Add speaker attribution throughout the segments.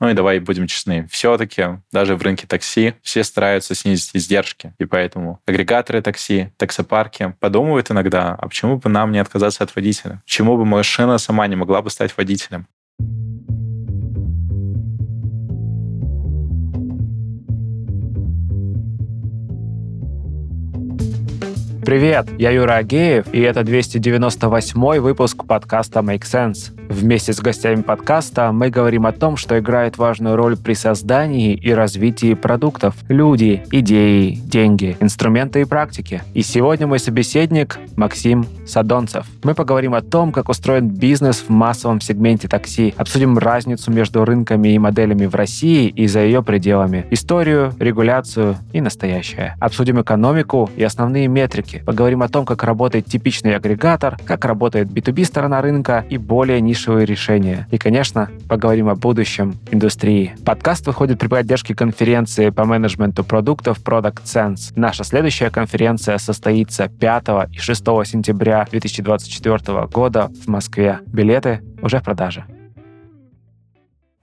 Speaker 1: Ну и давай будем честны, все-таки даже в рынке такси все стараются снизить издержки. И поэтому агрегаторы такси, таксопарки подумывают иногда, а почему бы нам не отказаться от водителя? Почему бы машина сама не могла бы стать водителем?
Speaker 2: Привет, я Юра Агеев, и это 298 выпуск подкаста Make Sense. Вместе с гостями подкаста мы говорим о том, что играет важную роль при создании и развитии продуктов. Люди, идеи, деньги, инструменты и практики. И сегодня мой собеседник Максим Садонцев. Мы поговорим о том, как устроен бизнес в массовом сегменте такси. Обсудим разницу между рынками и моделями в России и за ее пределами. Историю, регуляцию и настоящее. Обсудим экономику и основные метрики. Поговорим о том, как работает типичный агрегатор, как работает B2B сторона рынка и более нишевые решения. И, конечно, поговорим о будущем индустрии. Подкаст выходит при поддержке конференции по менеджменту продуктов Product Sense. Наша следующая конференция состоится 5 и 6 сентября 2024 года в Москве. Билеты уже в продаже.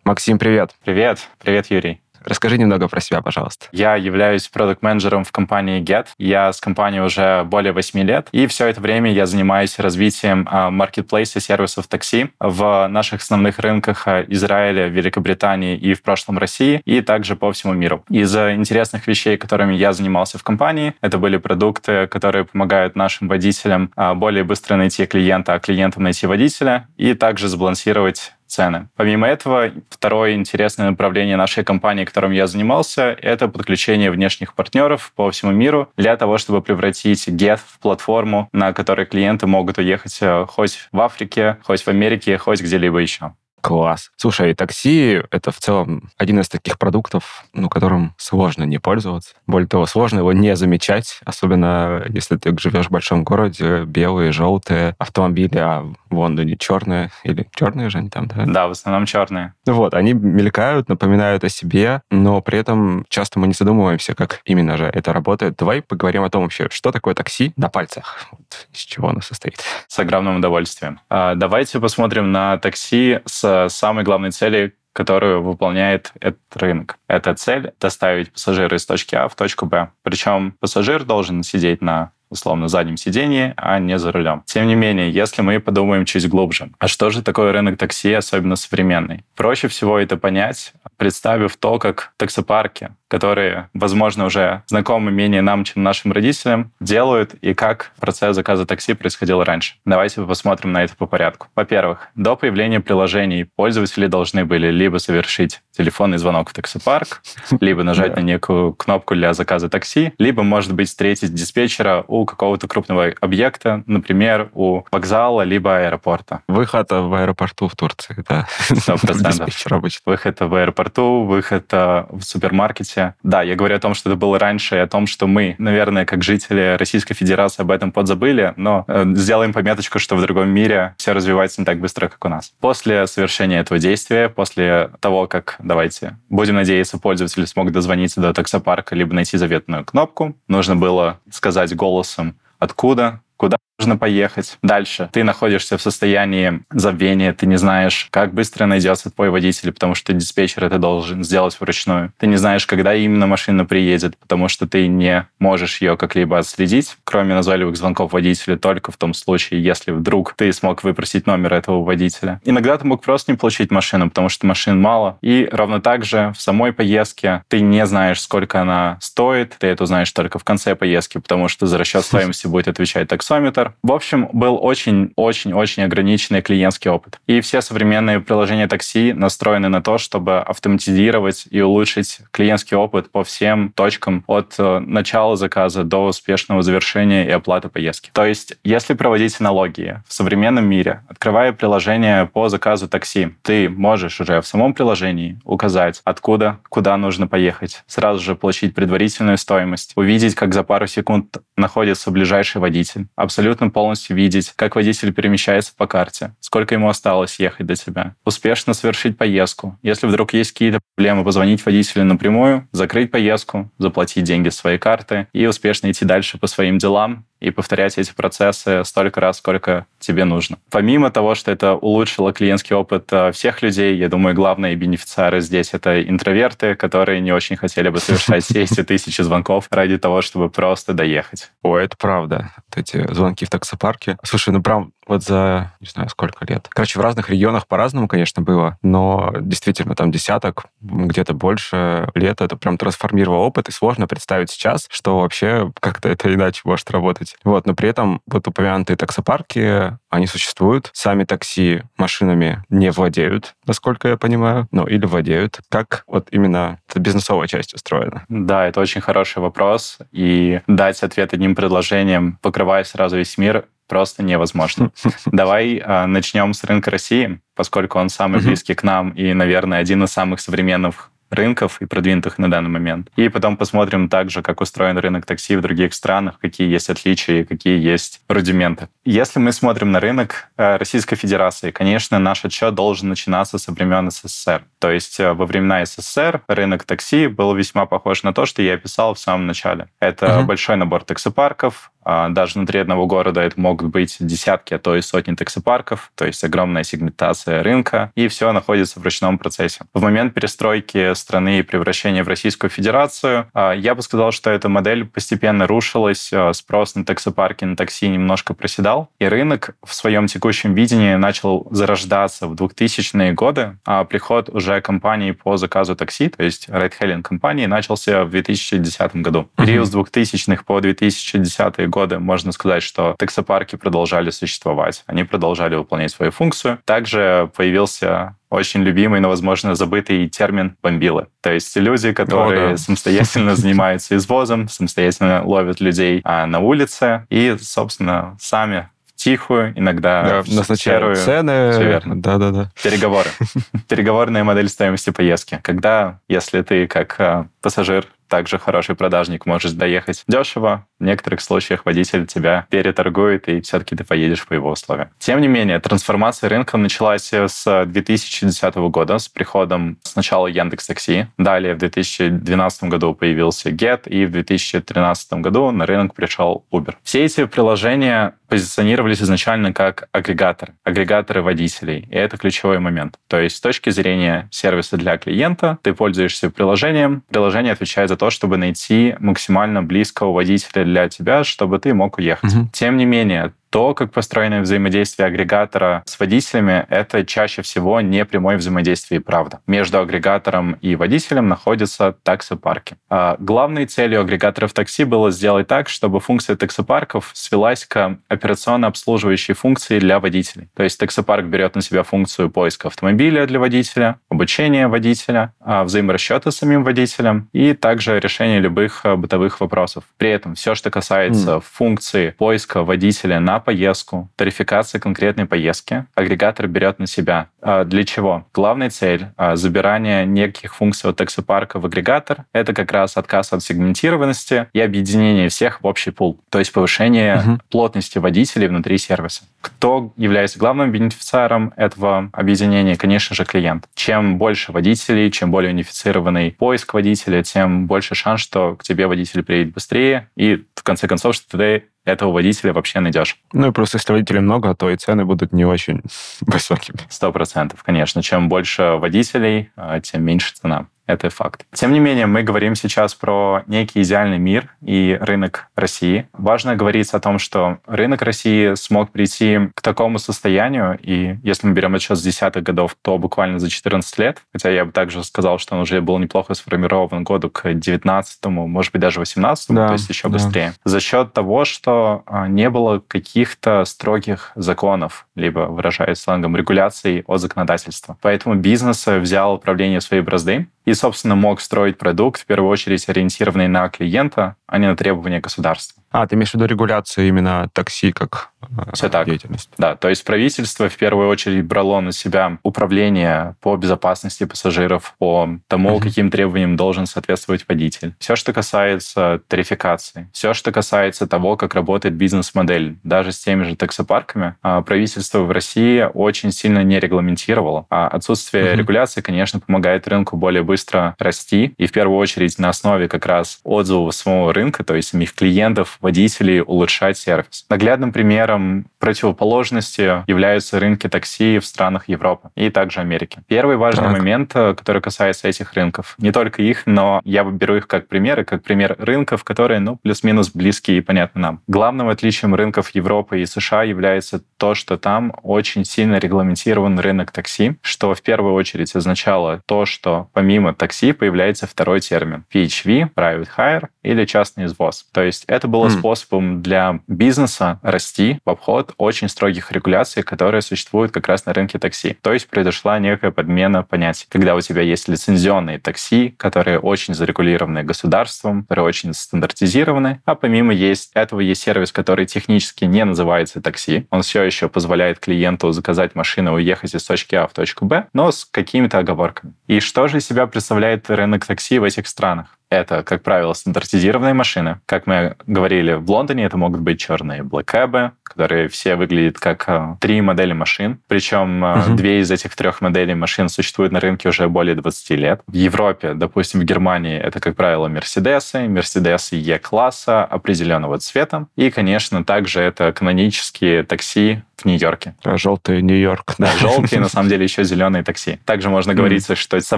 Speaker 2: Максим, привет.
Speaker 1: Привет. Привет, Юрий.
Speaker 2: Расскажи немного про себя, пожалуйста.
Speaker 1: Я являюсь продукт-менеджером в компании Get. Я с компанией уже более 8 лет, и все это время я занимаюсь развитием маркетплейса сервисов такси в наших основных рынках а, Израиля, Великобритании и в прошлом России, и также по всему миру. Из интересных вещей, которыми я занимался в компании, это были продукты, которые помогают нашим водителям а, более быстро найти клиента, а клиентам найти водителя, и также сбалансировать цены. Помимо этого, второе интересное направление нашей компании, которым я занимался, это подключение внешних партнеров по всему миру для того, чтобы превратить Get в платформу, на которой клиенты могут уехать э, хоть в Африке, хоть в Америке, хоть где-либо еще.
Speaker 2: Класс. Слушай, такси — это в целом один из таких продуктов, ну, которым сложно не пользоваться. Более того, сложно его не замечать, особенно если ты живешь в большом городе, белые, желтые автомобили, а в Лондоне черные, или черные же они там, да?
Speaker 1: Да, в основном черные.
Speaker 2: Ну вот, они мелькают, напоминают о себе, но при этом часто мы не задумываемся, как именно же это работает. Давай поговорим о том вообще, что такое такси на пальцах, вот, из чего оно состоит.
Speaker 1: С огромным удовольствием. А, давайте посмотрим на такси с самой главной цели, которую выполняет этот рынок. Эта цель — доставить пассажира из точки А в точку Б. Причем пассажир должен сидеть на условно заднем сидении, а не за рулем. Тем не менее, если мы подумаем чуть глубже, а что же такое рынок такси, особенно современный? Проще всего это понять, представив то, как таксопарки, которые, возможно, уже знакомы менее нам, чем нашим родителям, делают, и как процесс заказа такси происходил раньше. Давайте посмотрим на это по порядку. Во-первых, до появления приложений пользователи должны были либо совершить телефонный звонок в таксопарк, либо нажать на некую кнопку для заказа такси, либо, может быть, встретить диспетчера у какого-то крупного объекта, например, у вокзала, либо аэропорта.
Speaker 2: Выход в аэропорту в Турции, да.
Speaker 1: Сто процентов. Выход в аэропорту, выход э, в супермаркете. Да, я говорю о том, что это было раньше, и о том, что мы, наверное, как жители Российской Федерации об этом подзабыли, но э, сделаем пометочку, что в другом мире все развивается не так быстро, как у нас. После совершения этого действия, после того, как, давайте, будем надеяться, пользователи смогут дозвониться до таксопарка, либо найти заветную кнопку, нужно было сказать голосом, откуда, куда нужно поехать. Дальше ты находишься в состоянии забвения, ты не знаешь, как быстро найдется твой водитель, потому что диспетчер это должен сделать вручную. Ты не знаешь, когда именно машина приедет, потому что ты не можешь ее как-либо отследить, кроме назойливых звонков водителя, только в том случае, если вдруг ты смог выпросить номер этого водителя. Иногда ты мог просто не получить машину, потому что машин мало. И ровно так же в самой поездке ты не знаешь, сколько она стоит, ты это узнаешь только в конце поездки, потому что за расчет стоимости будет отвечать таксометр, в общем, был очень-очень-очень ограниченный клиентский опыт. И все современные приложения такси настроены на то, чтобы автоматизировать и улучшить клиентский опыт по всем точкам от э, начала заказа до успешного завершения и оплаты поездки. То есть, если проводить аналогии в современном мире, открывая приложение по заказу такси, ты можешь уже в самом приложении указать, откуда, куда нужно поехать, сразу же получить предварительную стоимость, увидеть, как за пару секунд находится ближайший водитель, абсолютно абсолютно полностью видеть, как водитель перемещается по карте, сколько ему осталось ехать до тебя, успешно совершить поездку. Если вдруг есть какие-то проблемы, позвонить водителю напрямую, закрыть поездку, заплатить деньги с своей карты и успешно идти дальше по своим делам, и повторять эти процессы столько раз, сколько тебе нужно. Помимо того, что это улучшило клиентский опыт э, всех людей, я думаю, главные бенефициары здесь — это интроверты, которые не очень хотели бы совершать все эти тысячи звонков ради того, чтобы просто доехать.
Speaker 2: О, это правда. Вот эти звонки в таксопарке. Слушай, ну прям вот за, не знаю, сколько лет. Короче, в разных регионах по-разному, конечно, было, но действительно там десяток, где-то больше лет это прям трансформировало опыт, и сложно представить сейчас, что вообще как-то это иначе может работать. Вот, но при этом вот упомянутые таксопарки, они существуют. Сами такси машинами не владеют, насколько я понимаю, ну, или владеют. Как вот именно эта бизнесовая часть устроена?
Speaker 1: Да, это очень хороший вопрос. И дать ответ одним предложением, покрывая сразу весь мир, просто невозможно. Давай э, начнем с рынка России, поскольку он самый близкий к нам и, наверное, один из самых современных рынков и продвинутых на данный момент. И потом посмотрим также, как устроен рынок такси в других странах, какие есть отличия и какие есть рудименты. Если мы смотрим на рынок э, Российской Федерации, конечно, наш отчет должен начинаться со времен СССР. То есть э, во времена СССР рынок такси был весьма похож на то, что я описал в самом начале. Это uh-huh. большой набор таксопарков, а, даже внутри одного города это могут быть десятки, а то и сотни таксопарков, то есть огромная сегментация рынка, и все находится в ручном процессе. В момент перестройки страны и превращения в Российскую Федерацию, а, я бы сказал, что эта модель постепенно рушилась, а, спрос на таксопарки, на такси немножко проседал, и рынок в своем текущем видении начал зарождаться в 2000-е годы, а приход уже компаний по заказу такси, то есть райд-хейлинг компании, начался в 2010 году. Период с 2000-х по 2010 годы можно сказать, что таксопарки продолжали существовать, они продолжали выполнять свою функцию. Также появился очень любимый, но, возможно, забытый термин «бомбилы». То есть люди, которые О, да. самостоятельно занимаются извозом, самостоятельно ловят людей а, на улице и, собственно, сами тихую, иногда
Speaker 2: да, назначают цены.
Speaker 1: Все верно.
Speaker 2: Да-да-да.
Speaker 1: Переговоры. Переговорная модель стоимости поездки. Когда, если ты как а, пассажир также хороший продажник может доехать дешево. В некоторых случаях водитель тебя переторгует, и все-таки ты поедешь по его условиям. Тем не менее, трансформация рынка началась с 2010 года, с приходом сначала Яндекс Такси, далее в 2012 году появился Get, и в 2013 году на рынок пришел Uber. Все эти приложения позиционировались изначально как агрегаторы, агрегаторы водителей, и это ключевой момент. То есть с точки зрения сервиса для клиента, ты пользуешься приложением, приложение отвечает за то, чтобы найти максимально близкого водителя для тебя, чтобы ты мог уехать. Угу. Тем не менее, то, как построено взаимодействие агрегатора с водителями, это чаще всего не прямое взаимодействие и правда. Между агрегатором и водителем находятся таксопарки. А главной целью агрегаторов такси было сделать так, чтобы функция таксопарков свелась к операционно-обслуживающей функции для водителей. То есть таксопарк берет на себя функцию поиска автомобиля для водителя, обучения водителя, а взаиморасчета с самим водителем и также решения любых а, бытовых вопросов. При этом все, что касается mm. функции поиска водителя на поездку, тарификация конкретной поездки агрегатор берет на себя. А для чего? Главная цель а, забирания неких функций от таксопарка в агрегатор — это как раз отказ от сегментированности и объединение всех в общий пул, то есть повышение угу. плотности водителей внутри сервиса. Кто является главным бенефициаром этого объединения? Конечно же, клиент. Чем больше водителей, чем более унифицированный поиск водителя, тем больше шанс, что к тебе водитель приедет быстрее, и в конце концов, что ты этого водителя вообще найдешь.
Speaker 2: Ну и просто если водителей много, то и цены будут не очень высокими.
Speaker 1: Сто процентов, конечно. Чем больше водителей, а, тем меньше цена. Это факт. Тем не менее, мы говорим сейчас про некий идеальный мир и рынок России. Важно говорить о том, что рынок России смог прийти к такому состоянию, и если мы берем отчет с десятых годов, то буквально за 14 лет, хотя я бы также сказал, что он уже был неплохо сформирован году к 19 может быть, даже 18 да, то есть еще да. быстрее. За счет того, что а, не было каких-то строгих законов, либо, выражаясь сленгом, регуляций от законодательства. Поэтому бизнес взял управление в свои бразды, и, собственно, мог строить продукт, в первую очередь ориентированный на клиента, а не на требования государства.
Speaker 2: А, ты имеешь в виду регуляцию именно такси как
Speaker 1: э, Все так. деятельность? Да, то есть правительство в первую очередь брало на себя управление по безопасности пассажиров, по тому, uh-huh. каким требованиям должен соответствовать водитель. Все, что касается тарификации, все, что касается того, как работает бизнес-модель, даже с теми же таксопарками, а, правительство в России очень сильно не регламентировало. А отсутствие uh-huh. регуляции, конечно, помогает рынку более быстро расти, и в первую очередь на основе как раз отзывов самого рынка, то есть самих клиентов, водителей улучшать сервис. Наглядным примером противоположности являются рынки такси в странах Европы и также Америки. Первый важный так. момент, э, который касается этих рынков, не только их, но я беру их как примеры, как пример рынков, которые, ну, плюс-минус близкие и понятны нам. Главным отличием рынков Европы и США является то, что там очень сильно регламентирован рынок такси, что в первую очередь означало то, что помимо такси появляется второй термин — PHV, Private Hire или частный извоз. То есть это было. Способом для бизнеса расти в обход очень строгих регуляций, которые существуют как раз на рынке такси. То есть произошла некая подмена понятий. Когда у тебя есть лицензионные такси, которые очень зарегулированы государством, которые очень стандартизированы, а помимо есть, этого есть сервис, который технически не называется такси. Он все еще позволяет клиенту заказать машину и уехать из точки А в точку Б, но с какими-то оговорками. И что же из себя представляет рынок такси в этих странах? Это, как правило, стандартизированные машины. Как мы говорили, в Лондоне это могут быть черные блэкэбы, которые все выглядят как э, три модели машин. Причем э, угу. две из этих трех моделей машин существуют на рынке уже более 20 лет. В Европе, допустим, в Германии, это, как правило, Мерседесы, Мерседесы Е-класса определенного цвета. И, конечно, также это канонические такси в Нью-Йорке.
Speaker 2: А желтый Нью-Йорк.
Speaker 1: Да, желтые, на самом деле, еще зеленые такси. Также можно говорить, что со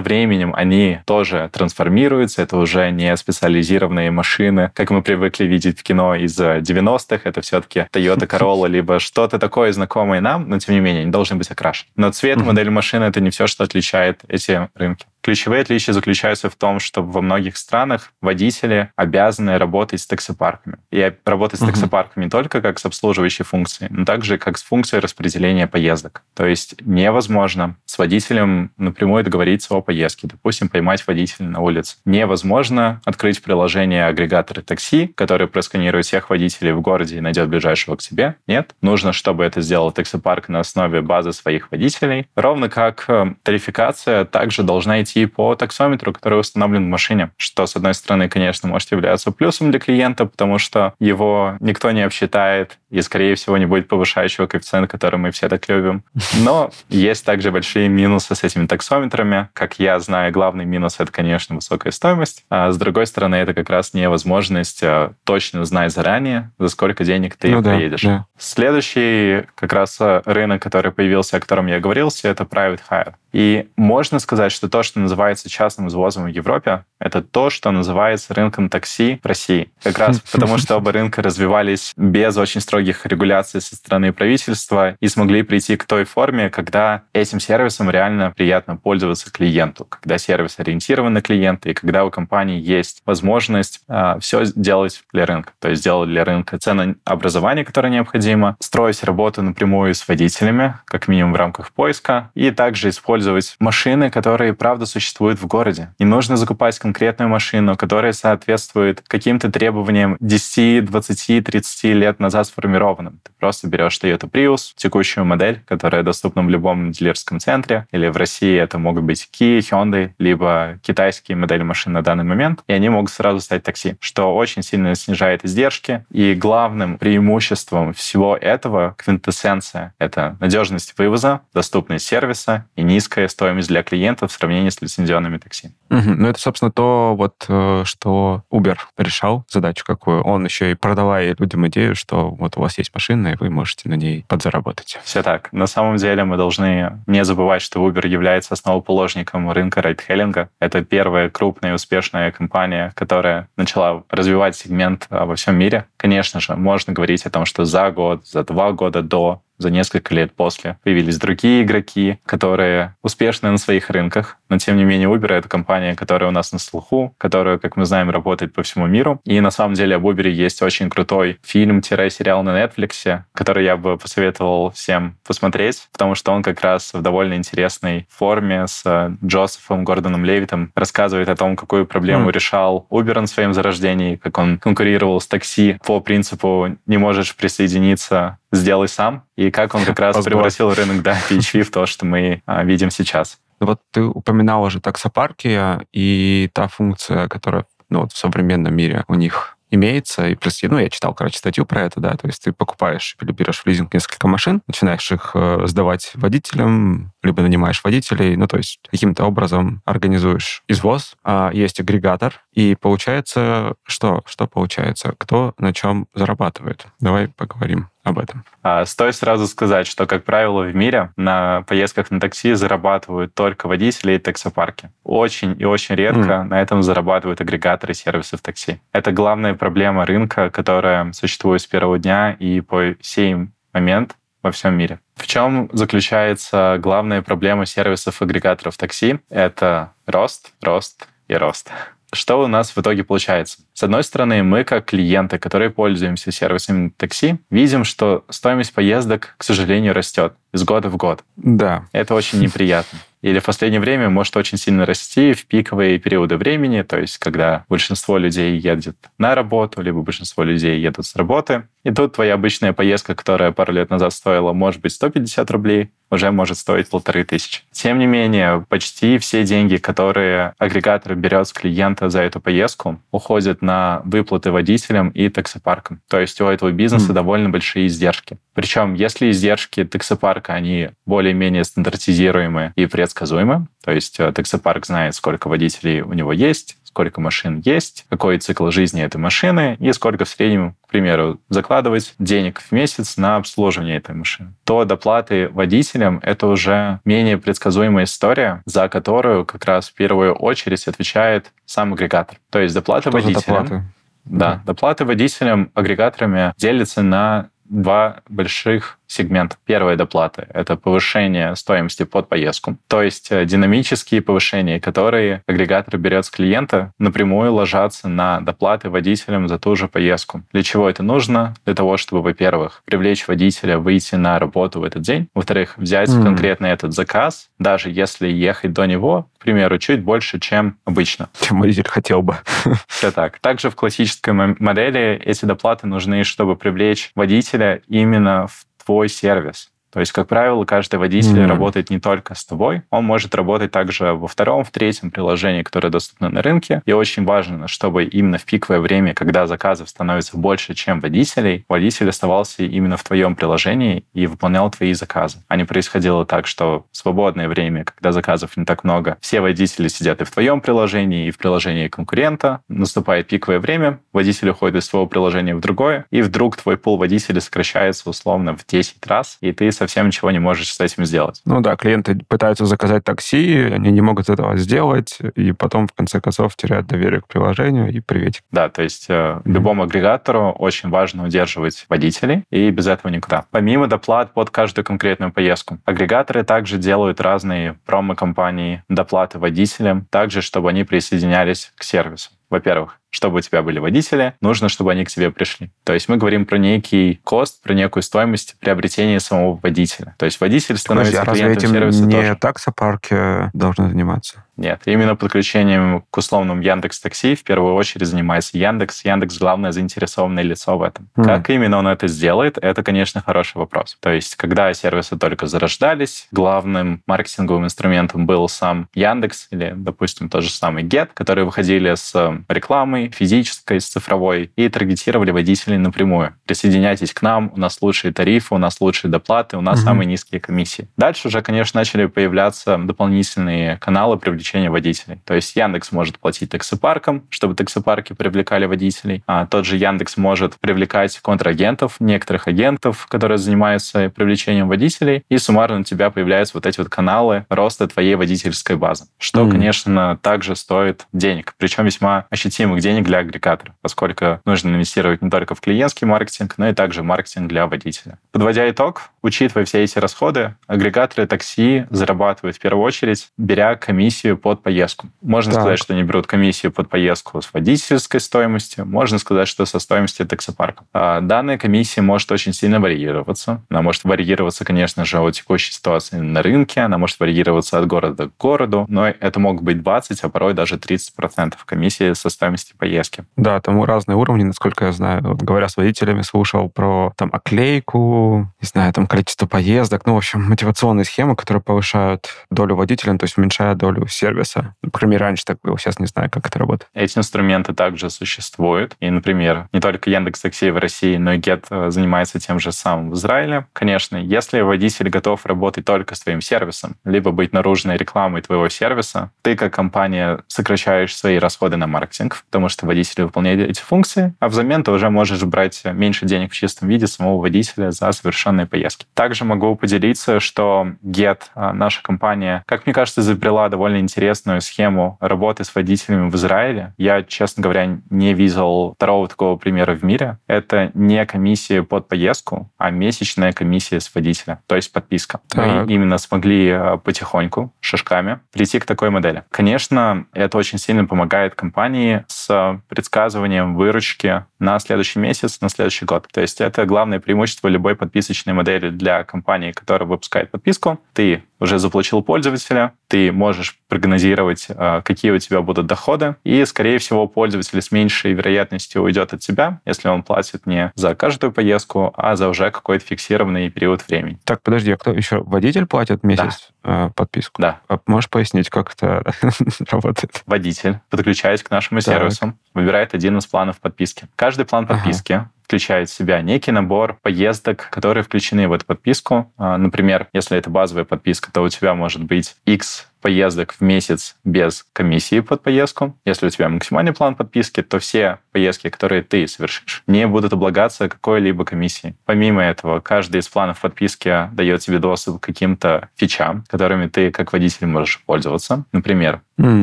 Speaker 1: временем они тоже трансформируются. Это уже не специализированные машины, как мы привыкли видеть в кино из 90-х. Это все-таки Toyota Corolla, либо что-то такое знакомое нам, но, тем не менее, они должны быть окрашены. Но цвет, модель машины — это не все, что отличает эти рынки. Ключевые отличия заключаются в том, что во многих странах водители обязаны работать с таксопарками. И работать с таксопарками не только как с обслуживающей функцией, но также как с функцией распределения поездок. То есть невозможно с водителем напрямую договориться о поездке. Допустим, поймать водителя на улице. Невозможно открыть приложение агрегаторы такси, который просканирует всех водителей в городе и найдет ближайшего к тебе. Нет. Нужно, чтобы это сделал таксопарк на основе базы своих водителей. Ровно как э, тарификация также должна идти идти по таксометру, который установлен в машине, что, с одной стороны, конечно, может являться плюсом для клиента, потому что его никто не обсчитает, и, скорее всего, не будет повышающего коэффициента, который мы все так любим. Но есть также большие минусы с этими таксометрами. Как я знаю, главный минус — это, конечно, высокая стоимость. А с другой стороны, это как раз невозможность а, точно знать заранее, за сколько денег ты ну, приедешь. Да, да. Следующий как раз рынок, который появился, о котором я говорил, это private hire. И можно сказать, что то, что называется частным извозом в Европе, это то, что называется рынком такси в России. Как раз потому, что оба рынка развивались без очень строгих регуляций со стороны правительства и смогли прийти к той форме, когда этим сервисом реально приятно пользоваться клиенту, когда сервис ориентирован на клиента и когда у компании есть возможность э, а, все делать для рынка. То есть сделать для рынка ценообразование, которое необходимо, строить работу напрямую с водителями, как минимум в рамках поиска, и также использовать машины, которые, правда, существуют в городе. Не нужно закупать конкретную машину, которая соответствует каким-то требованиям 10, 20, 30 лет назад сформированным. Ты просто берешь Toyota Prius, текущую модель, которая доступна в любом дилерском центре, или в России это могут быть Kia, Hyundai, либо китайские модели машин на данный момент, и они могут сразу стать такси, что очень сильно снижает издержки. И главным преимуществом всего этого, квинтэссенция, это надежность вывоза, доступность сервиса и низкая стоимость для клиентов в сравнении с лицензионными такси.
Speaker 2: Угу. Ну, это, собственно, то, вот, э, что Uber решал, задачу какую. Он еще и продавая людям идею, что вот у вас есть машина, и вы можете на ней подзаработать.
Speaker 1: Все так. На самом деле мы должны не забывать, что Uber является основоположником рынка райдхеллинга. Это первая крупная и успешная компания, которая начала развивать сегмент а, во всем мире. Конечно же, можно говорить о том, что за год, за два года до за несколько лет после появились другие игроки, которые успешны на своих рынках, но тем не менее Uber — это компания, которая у нас на слуху, которая, как мы знаем, работает по всему миру. И на самом деле об Uber есть очень крутой фильм-сериал на Netflix, который я бы посоветовал всем посмотреть, потому что он как раз в довольно интересной форме с Джозефом Гордоном Левитом рассказывает о том, какую проблему mm. решал Uber на своем зарождении, как он конкурировал с такси по принципу «не можешь присоединиться сделай сам, и как он как раз превратил рынок да, PHP в то, что мы а, видим сейчас.
Speaker 2: Ну вот ты упоминал уже таксопарки и та функция, которая ну, вот в современном мире у них имеется. И плюс, ну, я читал, короче, статью про это, да, то есть ты покупаешь или берешь в лизинг несколько машин, начинаешь их э, сдавать водителям, либо нанимаешь водителей, ну, то есть каким-то образом организуешь извоз. А есть агрегатор, и получается, что? Что получается? Кто на чем зарабатывает? Давай поговорим об этом.
Speaker 1: А, стоит сразу сказать, что, как правило, в мире на поездках на такси зарабатывают только водители и таксопарки. Очень и очень редко mm. на этом зарабатывают агрегаторы сервисов такси. Это главная проблема рынка, которая существует с первого дня и по сей момент во всем мире. В чем заключается главная проблема сервисов агрегаторов такси? Это рост, рост и рост. Что у нас в итоге получается? С одной стороны, мы как клиенты, которые пользуемся сервисами такси, видим, что стоимость поездок, к сожалению, растет из года в год.
Speaker 2: Да.
Speaker 1: Это очень неприятно. Или в последнее время может очень сильно расти в пиковые периоды времени, то есть когда большинство людей едет на работу, либо большинство людей едут с работы. И тут твоя обычная поездка, которая пару лет назад стоила, может быть, 150 рублей, уже может стоить полторы тысячи. Тем не менее, почти все деньги, которые агрегатор берет с клиента за эту поездку, уходят на выплаты водителям и таксопаркам. То есть у этого бизнеса mm. довольно большие издержки. Причем, если издержки таксопарка, они более-менее стандартизируемые и предсказуемы, то есть э, таксопарк знает, сколько водителей у него есть, сколько машин есть, какой цикл жизни этой машины и сколько в среднем, к примеру, закладывать денег в месяц на обслуживание этой машины. То доплаты водителям — это уже менее предсказуемая история, за которую как раз в первую очередь отвечает сам агрегатор. То есть доплаты Что водителям... Доплаты? Да, доплаты водителям агрегаторами делятся на два больших сегмент. Первая доплата — это повышение стоимости под поездку, то есть э, динамические повышения, которые агрегатор берет с клиента, напрямую ложатся на доплаты водителям за ту же поездку. Для чего это нужно? Для того, чтобы, во-первых, привлечь водителя выйти на работу в этот день, во-вторых, взять mm. конкретно этот заказ, даже если ехать до него, к примеру, чуть больше, чем обычно.
Speaker 2: Чем водитель хотел бы.
Speaker 1: Все так. Также в классической модели эти доплаты нужны, чтобы привлечь водителя именно в твой сервис. То есть, как правило, каждый водитель mm-hmm. работает не только с тобой, он может работать также во втором, в третьем приложении, которое доступно на рынке. И очень важно, чтобы именно в пиковое время, когда заказов становится больше, чем водителей, водитель оставался именно в твоем приложении и выполнял твои заказы. А не происходило так, что в свободное время, когда заказов не так много, все водители сидят и в твоем приложении, и в приложении конкурента. Наступает пиковое время, водитель уходит из своего приложения в другое, и вдруг твой пул водителей сокращается условно в 10 раз, и ты совсем ничего не можешь с этим сделать.
Speaker 2: Ну да, клиенты пытаются заказать такси, они не могут этого сделать, и потом, в конце концов, теряют доверие к приложению, и приветик.
Speaker 1: Да, то есть э, mm-hmm. любому агрегатору очень важно удерживать водителей, и без этого никуда. Помимо доплат под каждую конкретную поездку, агрегаторы также делают разные промо-компании, доплаты водителям, также, чтобы они присоединялись к сервису. Во-первых, чтобы у тебя были водители, нужно, чтобы они к тебе пришли. То есть мы говорим про некий кост, про некую стоимость приобретения самого водителя. То есть водитель становится Подожди, а клиентом
Speaker 2: разве этим
Speaker 1: сервиса
Speaker 2: не тоже. таксопарки должны заниматься?
Speaker 1: Нет, именно подключением к условным Яндекс Такси в первую очередь занимается Яндекс. Яндекс главное заинтересованное лицо в этом. Mm. Как именно он это сделает, это, конечно, хороший вопрос. То есть, когда сервисы только зарождались, главным маркетинговым инструментом был сам Яндекс или, допустим, тот же самый Get, которые выходили с рекламой, физической, с цифровой, и таргетировали водителей напрямую. Присоединяйтесь к нам, у нас лучшие тарифы, у нас лучшие доплаты, у нас угу. самые низкие комиссии. Дальше уже, конечно, начали появляться дополнительные каналы привлечения водителей. То есть Яндекс может платить таксопаркам, чтобы таксопарки привлекали водителей. А тот же Яндекс может привлекать контрагентов, некоторых агентов, которые занимаются привлечением водителей, и суммарно у тебя появляются вот эти вот каналы роста твоей водительской базы, что, mm. конечно, также стоит денег, причем весьма ощутимых денег денег для агрегатора, поскольку нужно инвестировать не только в клиентский маркетинг, но и также маркетинг для водителя. Подводя итог, учитывая все эти расходы, агрегаторы такси зарабатывают в первую очередь, беря комиссию под поездку. Можно так. сказать, что они берут комиссию под поездку с водительской стоимостью, можно сказать, что со стоимости таксопарка. А данная комиссия может очень сильно варьироваться. Она может варьироваться, конечно же, от текущей ситуации на рынке, она может варьироваться от города к городу, но это могут быть 20, а порой даже 30% комиссии со стоимости стоимости поездки.
Speaker 2: Да, там разные уровни, насколько я знаю. Вот, говоря с водителями, слушал про там оклейку, не знаю, там количество поездок, ну, в общем, мотивационные схемы, которые повышают долю водителя, то есть уменьшают долю сервиса. Например, раньше так было, сейчас не знаю, как это работает.
Speaker 1: Эти инструменты также существуют. И, например, не только Яндекс Такси в России, но и Get э, занимается тем же самым в Израиле. Конечно, если водитель готов работать только с твоим сервисом, либо быть наружной рекламой твоего сервиса, ты как компания сокращаешь свои расходы на маркетинг, потому что водители выполняют эти функции, а взамен ты уже можешь брать меньше денег в чистом виде самого водителя за совершенные поездки. Также могу поделиться, что Get, э, наша компания, как мне кажется, изобрела довольно интересную схему работы с водителями в Израиле. Я, честно говоря, не видел второго такого примера в мире. Это не комиссия под поездку, а месячная комиссия с водителя, то есть подписка. Так. Мы именно смогли э, потихоньку, шажками, прийти к такой модели. Конечно, это очень сильно помогает компании с предсказыванием выручки на следующий месяц, на следующий год. То есть это главное преимущество любой подписочной модели для компании, которая выпускает подписку. Ты уже заполучил пользователя, ты можешь прогнозировать, э, какие у тебя будут доходы, и, скорее всего, пользователь с меньшей вероятностью уйдет от тебя, если он платит не за каждую поездку, а за уже какой-то фиксированный период времени.
Speaker 2: Так, подожди, а кто еще? Водитель платит месяц подписку?
Speaker 1: Да.
Speaker 2: А можешь пояснить, как это работает?
Speaker 1: Водитель, подключаясь к нашему так. сервису, выбирает один из планов подписки. Каждый план подписки ага включает в себя некий набор поездок, которые включены в эту подписку. А, например, если это базовая подписка, то у тебя может быть X поездок в месяц без комиссии под поездку. Если у тебя максимальный план подписки, то все поездки, которые ты совершишь, не будут облагаться какой-либо комиссией. Помимо этого, каждый из планов подписки дает тебе доступ к каким-то фичам, которыми ты как водитель можешь пользоваться. Например, mm.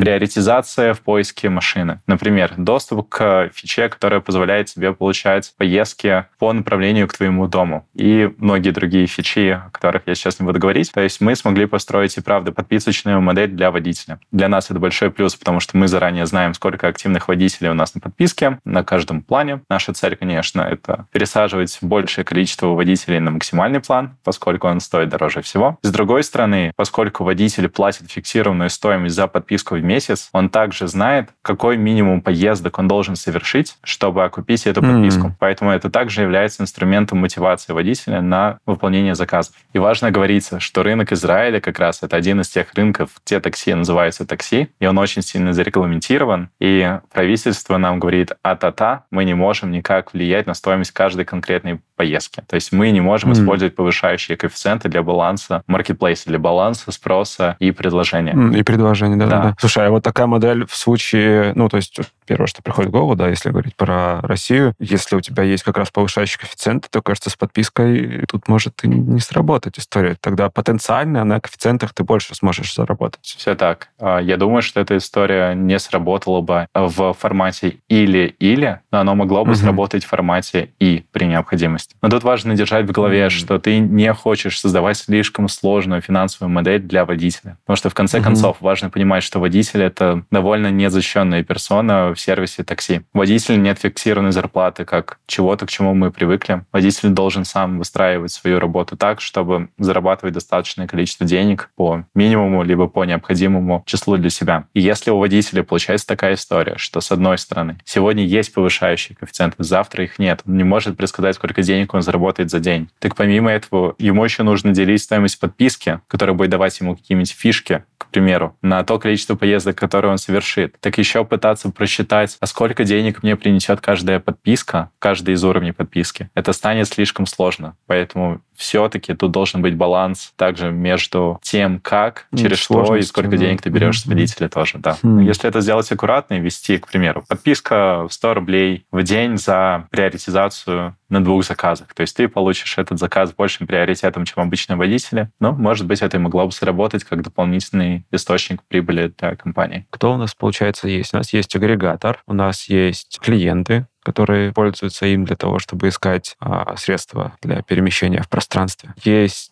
Speaker 1: приоритизация в поиске машины. Например, доступ к фиче, которая позволяет тебе получать поездки по направлению к твоему дому. И многие другие фичи, о которых я сейчас не буду говорить. То есть мы смогли построить и правда подписочную модель для водителя. Для нас это большой плюс, потому что мы заранее знаем, сколько активных водителей у нас на подписке, на каждом плане. Наша цель, конечно, это пересаживать большее количество водителей на максимальный план, поскольку он стоит дороже всего. С другой стороны, поскольку водитель платит фиксированную стоимость за подписку в месяц, он также знает, какой минимум поездок он должен совершить, чтобы окупить эту подписку. Mm. Поэтому это также является инструментом мотивации водителя на выполнение заказов. И важно говориться, что рынок Израиля как раз это один из тех рынков, те такси называются такси, и он очень сильно зарегламентирован, и правительство нам говорит, а-та-та, мы не можем никак влиять на стоимость каждой конкретной поездки. То есть мы не можем mm. использовать повышающие коэффициенты для баланса маркетплейса, для баланса спроса и предложения.
Speaker 2: Mm, и предложения, да, да. да. Слушай, а вот такая модель в случае, ну, то есть первое, что приходит в голову, да, если говорить про Россию, если у тебя есть как раз повышающий коэффициент, то, кажется, с подпиской тут может и не сработать история. Тогда потенциально на коэффициентах ты больше сможешь заработать.
Speaker 1: Все так. А, я думаю, что эта история не сработала бы в формате или-или, но она могла бы угу. сработать в формате и при необходимости. Но тут важно держать в голове, угу. что ты не хочешь создавать слишком сложную финансовую модель для водителя. Потому что, в конце угу. концов, важно понимать, что водитель — это довольно незащищенная персона в сервисе такси. Водитель нет фиксированной зарплаты, как чего-то, к чему мы привыкли. Водитель должен сам выстраивать свою работу так, чтобы зарабатывать достаточное количество денег по минимуму, либо по необходимому числу для себя. И если у водителя получается такая история, что с одной стороны, сегодня есть повышающие коэффициенты, завтра их нет, он не может предсказать, сколько денег он заработает за день. Так помимо этого, ему еще нужно делить стоимость подписки, которая будет давать ему какие-нибудь фишки, к примеру, на то количество поездок, которые он совершит. Так еще пытаться просчитать, а сколько денег мне принесет каждая подписка, каждый из уровней подписки. Это станет слишком сложно. Поэтому все-таки тут должен быть баланс также между тем, как, ну, через что и сколько да. денег ты берешь mm-hmm. с водителя тоже, да. Mm-hmm. Если это сделать аккуратно и ввести, к примеру, подписка в 100 рублей в день за приоритизацию на двух заказах. То есть ты получишь этот заказ большим приоритетом, чем обычные водители. Но, может быть, это и могло бы сработать как дополнительный источник прибыли для компании.
Speaker 2: Кто у нас, получается, есть? У нас есть агрегатор, у нас есть клиенты, которые пользуются им для того, чтобы искать а, средства для перемещения в пространстве. Есть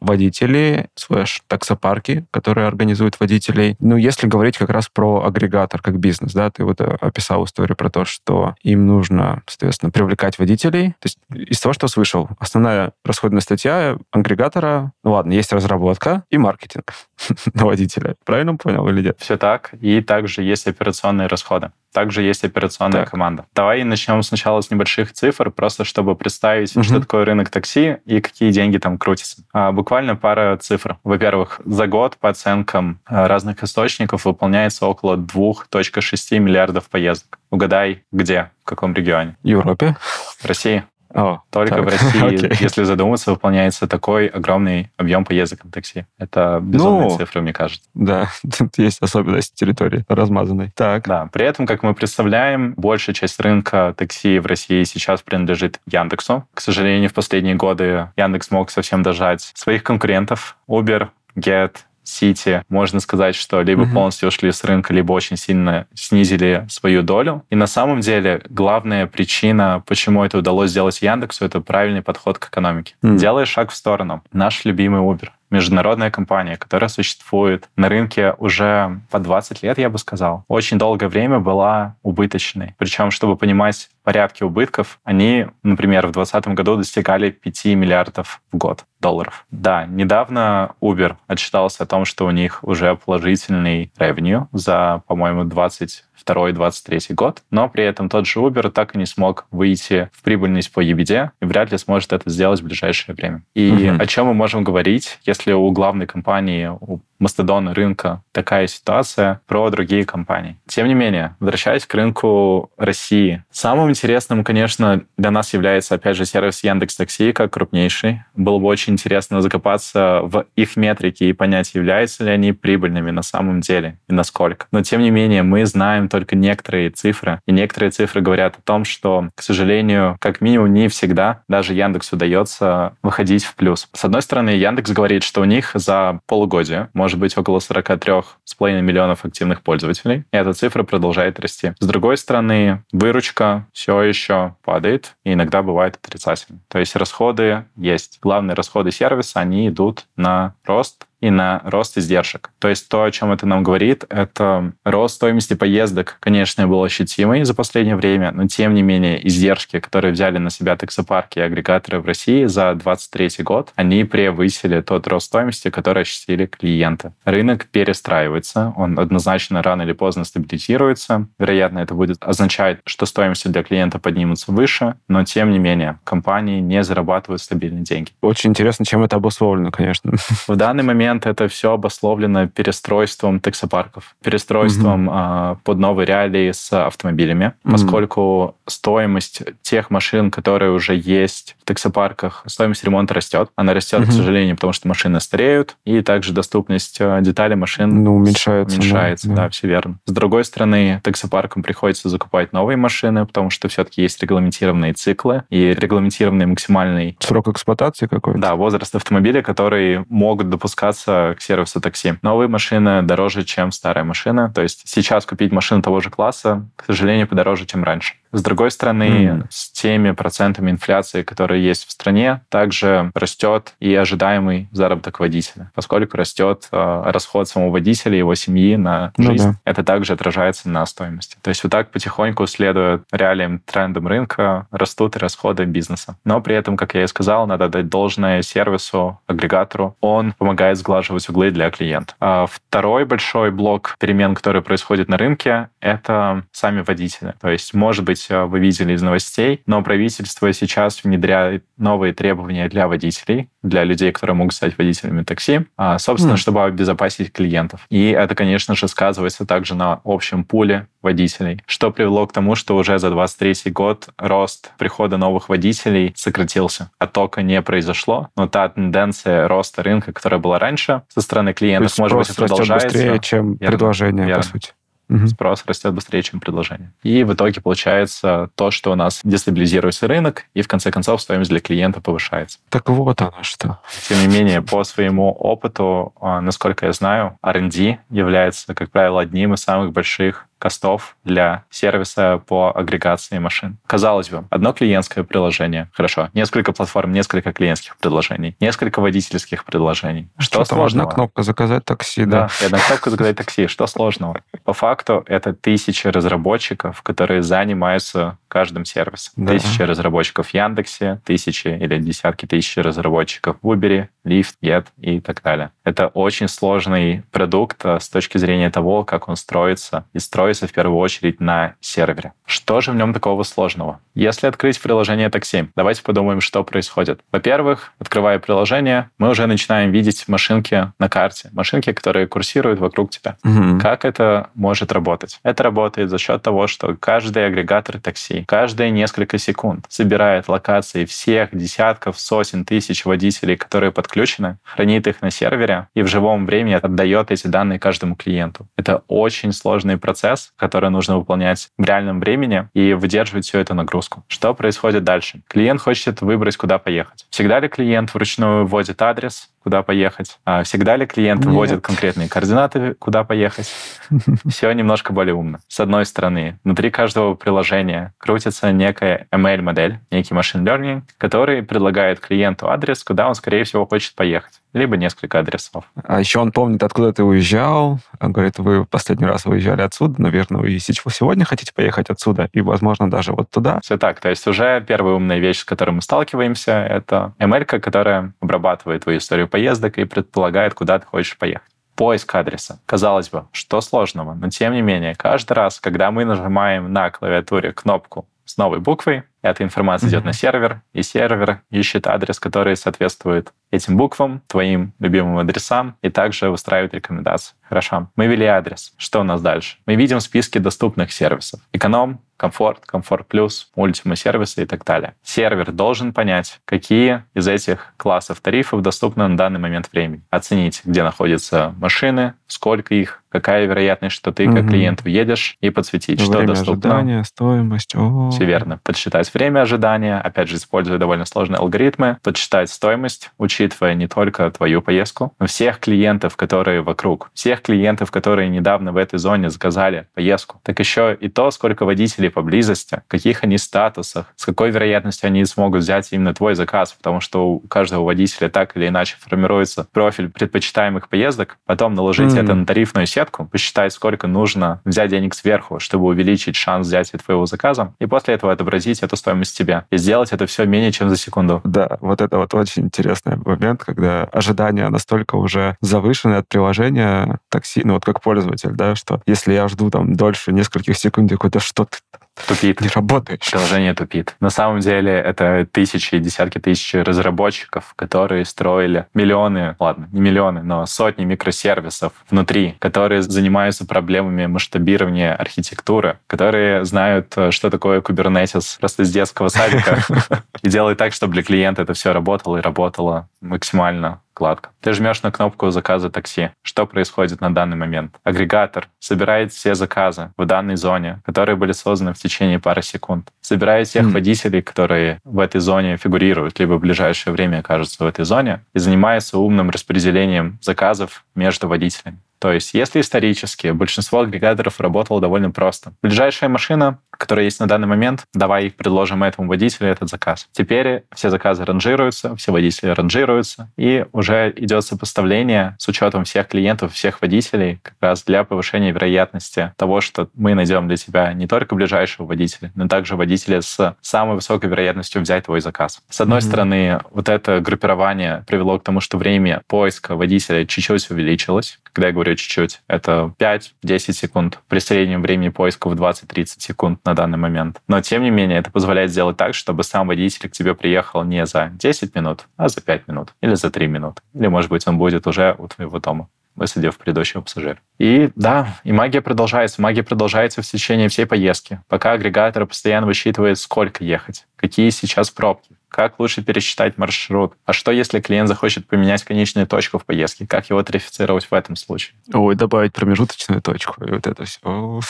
Speaker 2: водители, слэш таксопарки, которые организуют водителей. Ну, если говорить как раз про агрегатор как бизнес, да, ты вот э, описал историю про то, что им нужно, соответственно, привлекать водителей. То есть из того, что слышал, основная расходная статья агрегатора, ну ладно, есть разработка и маркетинг на водителя. Правильно понял или нет?
Speaker 1: Все так. И также есть операционные расходы. Также есть операционная так. команда. Давай начнем сначала с небольших цифр, просто чтобы представить, угу. что такое рынок такси и какие деньги там крутятся. А, буквально пара цифр. Во-первых, за год по оценкам а, разных источников выполняется около 2.6 миллиардов поездок. Угадай, где, в каком регионе?
Speaker 2: Европе.
Speaker 1: России. О, Только так. в России, okay. если задуматься, выполняется такой огромный объем поездок на такси. Это безумные ну, цифры, мне кажется.
Speaker 2: Да, тут есть особенность территории размазанной.
Speaker 1: Так. Да, при этом, как мы представляем, большая часть рынка такси в России сейчас принадлежит Яндексу. К сожалению, в последние годы Яндекс мог совсем дожать своих конкурентов. Uber, Get, Сити, можно сказать, что либо mm-hmm. полностью ушли с рынка, либо очень сильно снизили свою долю. И на самом деле главная причина, почему это удалось сделать Яндексу, это правильный подход к экономике. Mm-hmm. Делая шаг в сторону, наш любимый Uber международная компания, которая существует на рынке уже по 20 лет, я бы сказал, очень долгое время была убыточной. Причем, чтобы понимать порядки убытков, они, например, в 2020 году достигали 5 миллиардов в год долларов. Да, недавно Uber отчитался о том, что у них уже положительный ревеню за, по-моему, 20 22-23 год, но при этом тот же Uber так и не смог выйти в прибыльность по EBITDA и вряд ли сможет это сделать в ближайшее время. И угу. о чем мы можем говорить, если у главной компании, у мастодона рынка такая ситуация про другие компании. Тем не менее, возвращаясь к рынку России, самым интересным, конечно, для нас является, опять же, сервис Яндекс Такси как крупнейший. Было бы очень интересно закопаться в их метрики и понять, являются ли они прибыльными на самом деле и насколько. Но, тем не менее, мы знаем только некоторые цифры, и некоторые цифры говорят о том, что, к сожалению, как минимум не всегда даже Яндекс удается выходить в плюс. С одной стороны, Яндекс говорит, что у них за полугодие может может быть около 43,5 миллионов активных пользователей, и эта цифра продолжает расти. С другой стороны, выручка все еще падает, и иногда бывает отрицательной. То есть расходы есть. Главные расходы сервиса, они идут на рост и на рост издержек. То есть то, о чем это нам говорит, это рост стоимости поездок, конечно, был ощутимый за последнее время, но тем не менее издержки, которые взяли на себя таксопарки и агрегаторы в России за 2023 год, они превысили тот рост стоимости, который ощутили клиенты. Рынок перестраивается, он однозначно рано или поздно стабилизируется. Вероятно, это будет означать, что стоимости для клиента поднимутся выше, но тем не менее компании не зарабатывают стабильные деньги.
Speaker 2: Очень интересно, чем это обусловлено, конечно.
Speaker 1: В данный момент момент это все обусловлено перестройством таксопарков, перестройством угу. а, под новые реалии с автомобилями, угу. поскольку стоимость тех машин, которые уже есть в таксопарках, стоимость ремонта растет. Она растет, угу. к сожалению, потому что машины стареют, и также доступность а, деталей машин
Speaker 2: ну, уменьшается.
Speaker 1: Уменьшается, да, да, все верно. С другой стороны, таксопаркам приходится закупать новые машины, потому что все-таки есть регламентированные циклы и регламентированный максимальный...
Speaker 2: Срок эксплуатации какой-то?
Speaker 1: Да, возраст автомобиля, который могут допускаться обращаться к сервису такси. Новые машины дороже, чем старая машина. То есть сейчас купить машину того же класса, к сожалению, подороже, чем раньше. С другой стороны, mm. с теми процентами инфляции, которые есть в стране, также растет и ожидаемый заработок водителя, поскольку растет э, расход самого водителя и его семьи на ну жизнь. Ну, да. Это также отражается на стоимости. То есть вот так потихоньку, следуя реалиям, трендам рынка, растут и расходы бизнеса. Но при этом, как я и сказал, надо дать должное сервису, агрегатору. Он помогает сглаживать углы для клиента. А второй большой блок перемен, который происходит на рынке, это сами водители. То есть, может быть, э, вы видели из новостей, но правительство сейчас внедряет новые требования для водителей, для людей, которые могут стать водителями такси, а, собственно, mm. чтобы обезопасить клиентов. И это, конечно же, сказывается также на общем пуле водителей, что привело к тому, что уже за 23 год рост прихода новых водителей сократился. Оттока не произошло, но та тенденция роста рынка, которая была раньше со стороны клиентов, может быть, продолжается.
Speaker 2: быстрее, чем верно, предложение, верно. по сути.
Speaker 1: Угу. Спрос растет быстрее, чем предложение. И в итоге получается то, что у нас дестабилизируется рынок, и в конце концов стоимость для клиента повышается.
Speaker 2: Так вот оно что.
Speaker 1: Тем не менее, по своему опыту, а, насколько я знаю, R&D является, как правило, одним из самых больших костов для сервиса по агрегации машин. Казалось бы, одно клиентское приложение. Хорошо. Несколько платформ, несколько клиентских предложений, несколько водительских предложений.
Speaker 2: Что, что сложного? Одна кнопка заказать такси, да.
Speaker 1: Да, одна кнопка заказать такси. Что сложного? По факту это тысячи разработчиков, которые занимаются каждым сервисом. Да. Тысячи разработчиков в Яндексе, тысячи или десятки тысяч разработчиков в Uber, Lyft, Get и так далее. Это очень сложный продукт а, с точки зрения того, как он строится, и строится в первую очередь на сервере. Что же в нем такого сложного? Если открыть приложение такси, давайте подумаем, что происходит. Во-первых, открывая приложение, мы уже начинаем видеть машинки на карте, машинки, которые курсируют вокруг тебя. Угу. Как это может работать? Это работает за счет того, что каждый агрегатор такси каждые несколько секунд собирает локации всех десятков, сотен тысяч водителей, которые подключены, хранит их на сервере и в живом времени отдает эти данные каждому клиенту. Это очень сложный процесс, который нужно выполнять в реальном времени и выдерживать всю эту нагрузку. Что происходит дальше? Клиент хочет выбрать, куда поехать. Всегда ли клиент вручную вводит адрес, куда поехать? А всегда ли клиент Нет. вводит конкретные координаты, куда поехать? Все немножко более умно. С одной стороны, внутри каждого приложения крутится некая ML-модель, некий машин learning, который предлагает клиенту адрес, куда он, скорее всего, хочет поехать либо несколько адресов.
Speaker 2: А еще он помнит, откуда ты уезжал. Он говорит, вы последний раз выезжали отсюда, наверное, вы сегодня хотите поехать отсюда, и, возможно, даже вот туда.
Speaker 1: Все так. То есть уже первая умная вещь, с которой мы сталкиваемся, это ML, которая обрабатывает твою историю поездок и предполагает, куда ты хочешь поехать поиск адреса. Казалось бы, что сложного, но тем не менее, каждый раз, когда мы нажимаем на клавиатуре кнопку с новой буквой, эта информация mm-hmm. идет на сервер, и сервер ищет адрес, который соответствует этим буквам, твоим любимым адресам, и также выстраивает рекомендации. Хорошо. Мы ввели адрес. Что у нас дальше? Мы видим списки доступных сервисов. Эконом, комфорт, комфорт плюс, ультима сервисы и так далее. Сервер должен понять, какие из этих классов тарифов доступны на данный момент времени. Оценить, где находятся машины, сколько их, какая вероятность, что ты как клиент въедешь, и подсветить,
Speaker 2: Время
Speaker 1: что доступно.
Speaker 2: ожидания, стоимость. О-о-о.
Speaker 1: Все верно. Подсчитать время ожидания, опять же, используя довольно сложные алгоритмы, подсчитать стоимость, учитывая не только твою поездку, но всех клиентов, которые вокруг, всех клиентов, которые недавно в этой зоне заказали поездку, так еще и то, сколько водителей поблизости, каких они статусах, с какой вероятностью они смогут взять именно твой заказ, потому что у каждого водителя так или иначе формируется профиль предпочитаемых поездок, потом наложить mm. это на тарифную сетку, посчитать, сколько нужно взять денег сверху, чтобы увеличить шанс взятия твоего заказа, и после этого отобразить эту стоимость тебе. И сделать это все менее чем за секунду.
Speaker 2: Да, вот это вот очень интересный момент, когда ожидания настолько уже завышены от приложения такси, ну вот как пользователь, да, что если я жду там дольше нескольких секунд, я какой-то что ты
Speaker 1: тупит.
Speaker 2: Не работает.
Speaker 1: Приложение тупит. На самом деле это тысячи, десятки тысяч разработчиков, которые строили миллионы, ладно, не миллионы, но сотни микросервисов внутри, которые занимаются проблемами масштабирования архитектуры, которые знают, что такое Kubernetes просто с детского садика. И делают так, чтобы для клиента это все работало и работало максимально вкладка. Ты жмешь на кнопку заказа такси. Что происходит на данный момент? Агрегатор собирает все заказы в данной зоне, которые были созданы в течение пары секунд. Собирает всех mm. водителей, которые в этой зоне фигурируют, либо в ближайшее время окажутся в этой зоне, и занимается умным распределением заказов между водителями. То есть, если исторически большинство агрегаторов работало довольно просто. Ближайшая машина, которая есть на данный момент, давай предложим этому водителю этот заказ. Теперь все заказы ранжируются, все водители ранжируются, и уже идет сопоставление с учетом всех клиентов, всех водителей, как раз для повышения вероятности того, что мы найдем для тебя не только ближайшего водителя, но также водителя с самой высокой вероятностью взять твой заказ. С одной mm-hmm. стороны, вот это группирование привело к тому, что время поиска водителя чуть-чуть увеличилось. Когда я говорю чуть-чуть. Это 5-10 секунд при среднем времени поиска в 20-30 секунд на данный момент. Но, тем не менее, это позволяет сделать так, чтобы сам водитель к тебе приехал не за 10 минут, а за 5 минут или за 3 минуты. Или, может быть, он будет уже у твоего дома высадив предыдущего пассажира. И да, и магия продолжается. Магия продолжается в течение всей поездки, пока агрегатор постоянно высчитывает, сколько ехать, какие сейчас пробки, как лучше пересчитать маршрут? А что, если клиент захочет поменять конечную точку в поездке? Как его тарифицировать в этом случае?
Speaker 2: Ой, добавить промежуточную точку, и вот это все.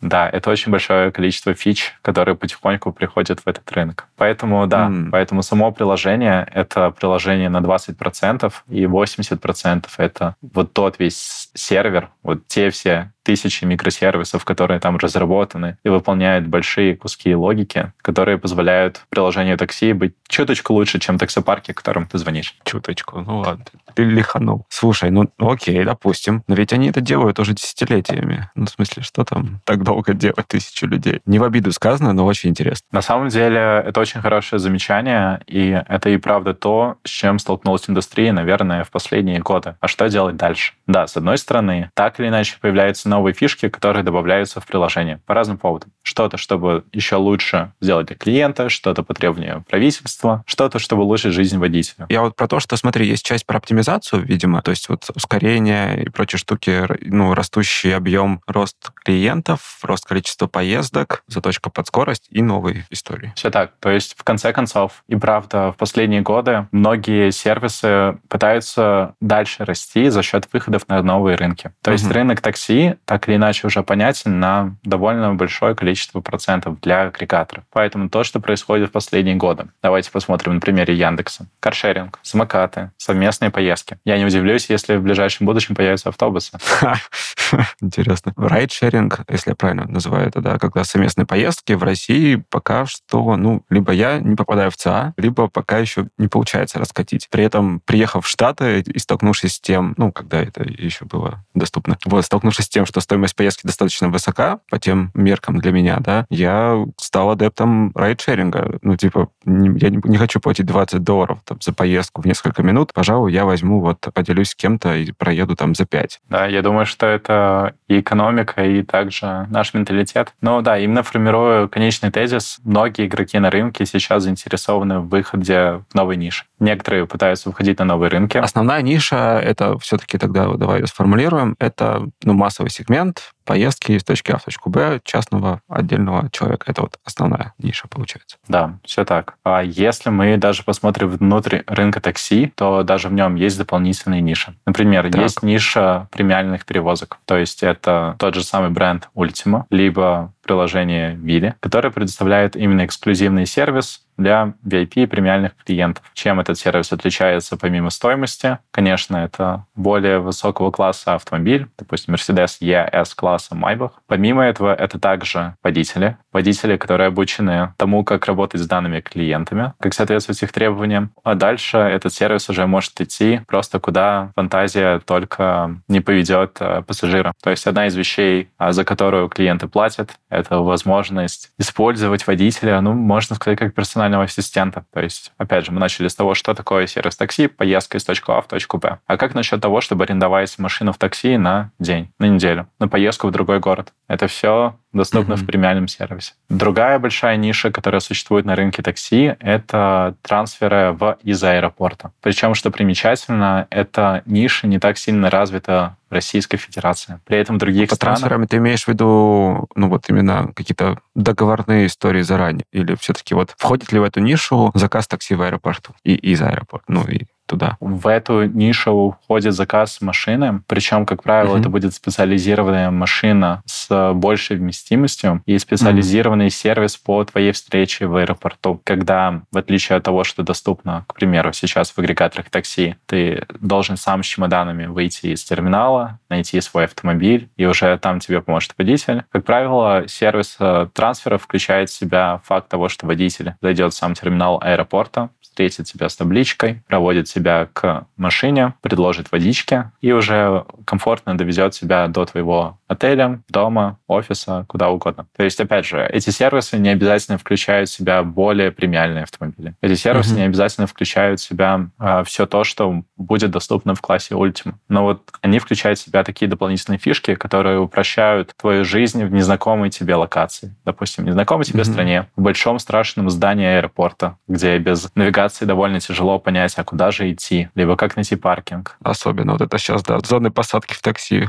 Speaker 1: Да, это очень большое количество фич, которые потихоньку приходят в этот рынок. Поэтому, да, mm. поэтому само приложение — это приложение на 20%, и 80% — это вот тот весь сервер, вот те все тысячи микросервисов, которые там разработаны и выполняют большие куски логики, которые позволяют приложению такси быть чуточку лучше, чем таксопарки, которым ты звонишь.
Speaker 2: Чуточку, ну ладно. Ты лиханул. Слушай, ну окей, допустим. Но ведь они это делают уже десятилетиями. Ну, в смысле, что там так долго делать тысячу людей? Не в обиду сказано, но очень интересно.
Speaker 1: На самом деле, это очень хорошее замечание, и это и правда то, с чем столкнулась индустрия, наверное, в последние годы. А что делать дальше? Да, с одной стороны, так или иначе появляются новые фишки, которые добавляются в приложение по разным поводам. Что-то, чтобы еще лучше сделать для клиента, что-то по требованию правительства, что-то, чтобы улучшить жизнь водителя.
Speaker 2: Я вот про то, что, смотри, есть часть про оптимизацию, видимо, то есть вот ускорение и прочие штуки, ну, растущий объем, рост клиентов, рост количества поездок, заточка под скорость и новые истории.
Speaker 1: Все так. То есть, в конце концов, и правда, в последние годы многие сервисы пытаются дальше расти за счет выходов на новые рынки. То есть рынок такси так или иначе уже понятен на довольно большое количество процентов для агрегаторов. Поэтому то, что происходит в последние годы. Давайте посмотрим на примере Яндекса. Каршеринг, самокаты, совместные поездки. Я не удивлюсь, если в ближайшем будущем появятся автобусы.
Speaker 2: Интересно. Райдшеринг, если я правильно называю это, да, когда совместные поездки в России пока что, ну, либо я не попадаю в ЦА, либо пока еще не получается раскатить. При этом, приехав в Штаты и столкнувшись с тем, ну, когда это еще было доступно, вот, столкнувшись с тем, что стоимость поездки достаточно высока по тем меркам для меня, да, я стал адептом райдшеринга. Ну, типа, не, я не, не хочу платить 20 долларов там, за поездку в несколько минут. Пожалуй, я возьму, вот, поделюсь с кем-то и проеду там за 5.
Speaker 1: Да, я думаю, что это и экономика, и также наш менталитет. Но да, именно формируя конечный тезис, многие игроки на рынке сейчас заинтересованы в выходе в новые ниши. Некоторые пытаются выходить на новые рынки.
Speaker 2: Основная ниша, это все-таки тогда, давай ее сформулируем, это ну, массовый сегмент, поездки из точки А в точку Б частного отдельного человека. Это вот основная ниша получается.
Speaker 1: Да, все так. А если мы даже посмотрим внутрь рынка такси, то даже в нем есть дополнительные ниши. Например, так. есть ниша премиальных перевозок. То есть это тот же самый бренд Ultima, либо приложение Вилли, которое предоставляет именно эксклюзивный сервис для VIP и премиальных клиентов. Чем этот сервис отличается помимо стоимости? Конечно, это более высокого класса автомобиль, допустим, Mercedes ES класса Maybach. Помимо этого, это также водители. Водители, которые обучены тому, как работать с данными клиентами, как соответствовать их требованиям. А дальше этот сервис уже может идти просто куда фантазия только не поведет э, пассажира. То есть одна из вещей, а, за которую клиенты платят, это возможность использовать водителя, ну, можно сказать, как персонального ассистента. То есть, опять же, мы начали с того, что такое сервис такси, поездка из точки А в точку Б. А как насчет того, чтобы арендовать машину в такси на день, на неделю, на поездку в другой город? Это все доступно mm-hmm. в премиальном сервисе. Другая большая ниша, которая существует на рынке такси, это трансферы в из аэропорта. Причем, что примечательно, эта ниша не так сильно развита в Российской Федерации. При этом в других
Speaker 2: По
Speaker 1: странах...
Speaker 2: трансферами ты имеешь в виду, ну вот именно какие-то договорные истории заранее? Или все-таки вот входит ли в эту нишу заказ такси в аэропорту и из аэропорта? Ну и туда.
Speaker 1: В эту нишу входит заказ машины, причем, как правило, угу. это будет специализированная машина с большей вместимостью и специализированный угу. сервис по твоей встрече в аэропорту, когда, в отличие от того, что доступно, к примеру, сейчас в агрегаторах такси, ты должен сам с чемоданами выйти из терминала, найти свой автомобиль, и уже там тебе поможет водитель. Как правило, сервис э, трансфера включает в себя факт того, что водитель зайдет в сам терминал аэропорта, встретит тебя с табличкой, проводит тебя к машине, предложит водички и уже комфортно довезет тебя до твоего отеля, дома, офиса, куда угодно. То есть, опять же, эти сервисы не обязательно включают в себя более премиальные автомобили. Эти сервисы uh-huh. не обязательно включают в себя э, а, все то, что будет доступно в классе Ultima. Но вот они включают в себя такие дополнительные фишки, которые упрощают твою жизнь в незнакомой тебе локации. Допустим, в незнакомой тебе uh-huh. стране, в большом страшном здании аэропорта, где без навигации довольно тяжело понять, а куда же идти, либо как найти паркинг.
Speaker 2: Особенно вот это сейчас, да, зоны посадки в такси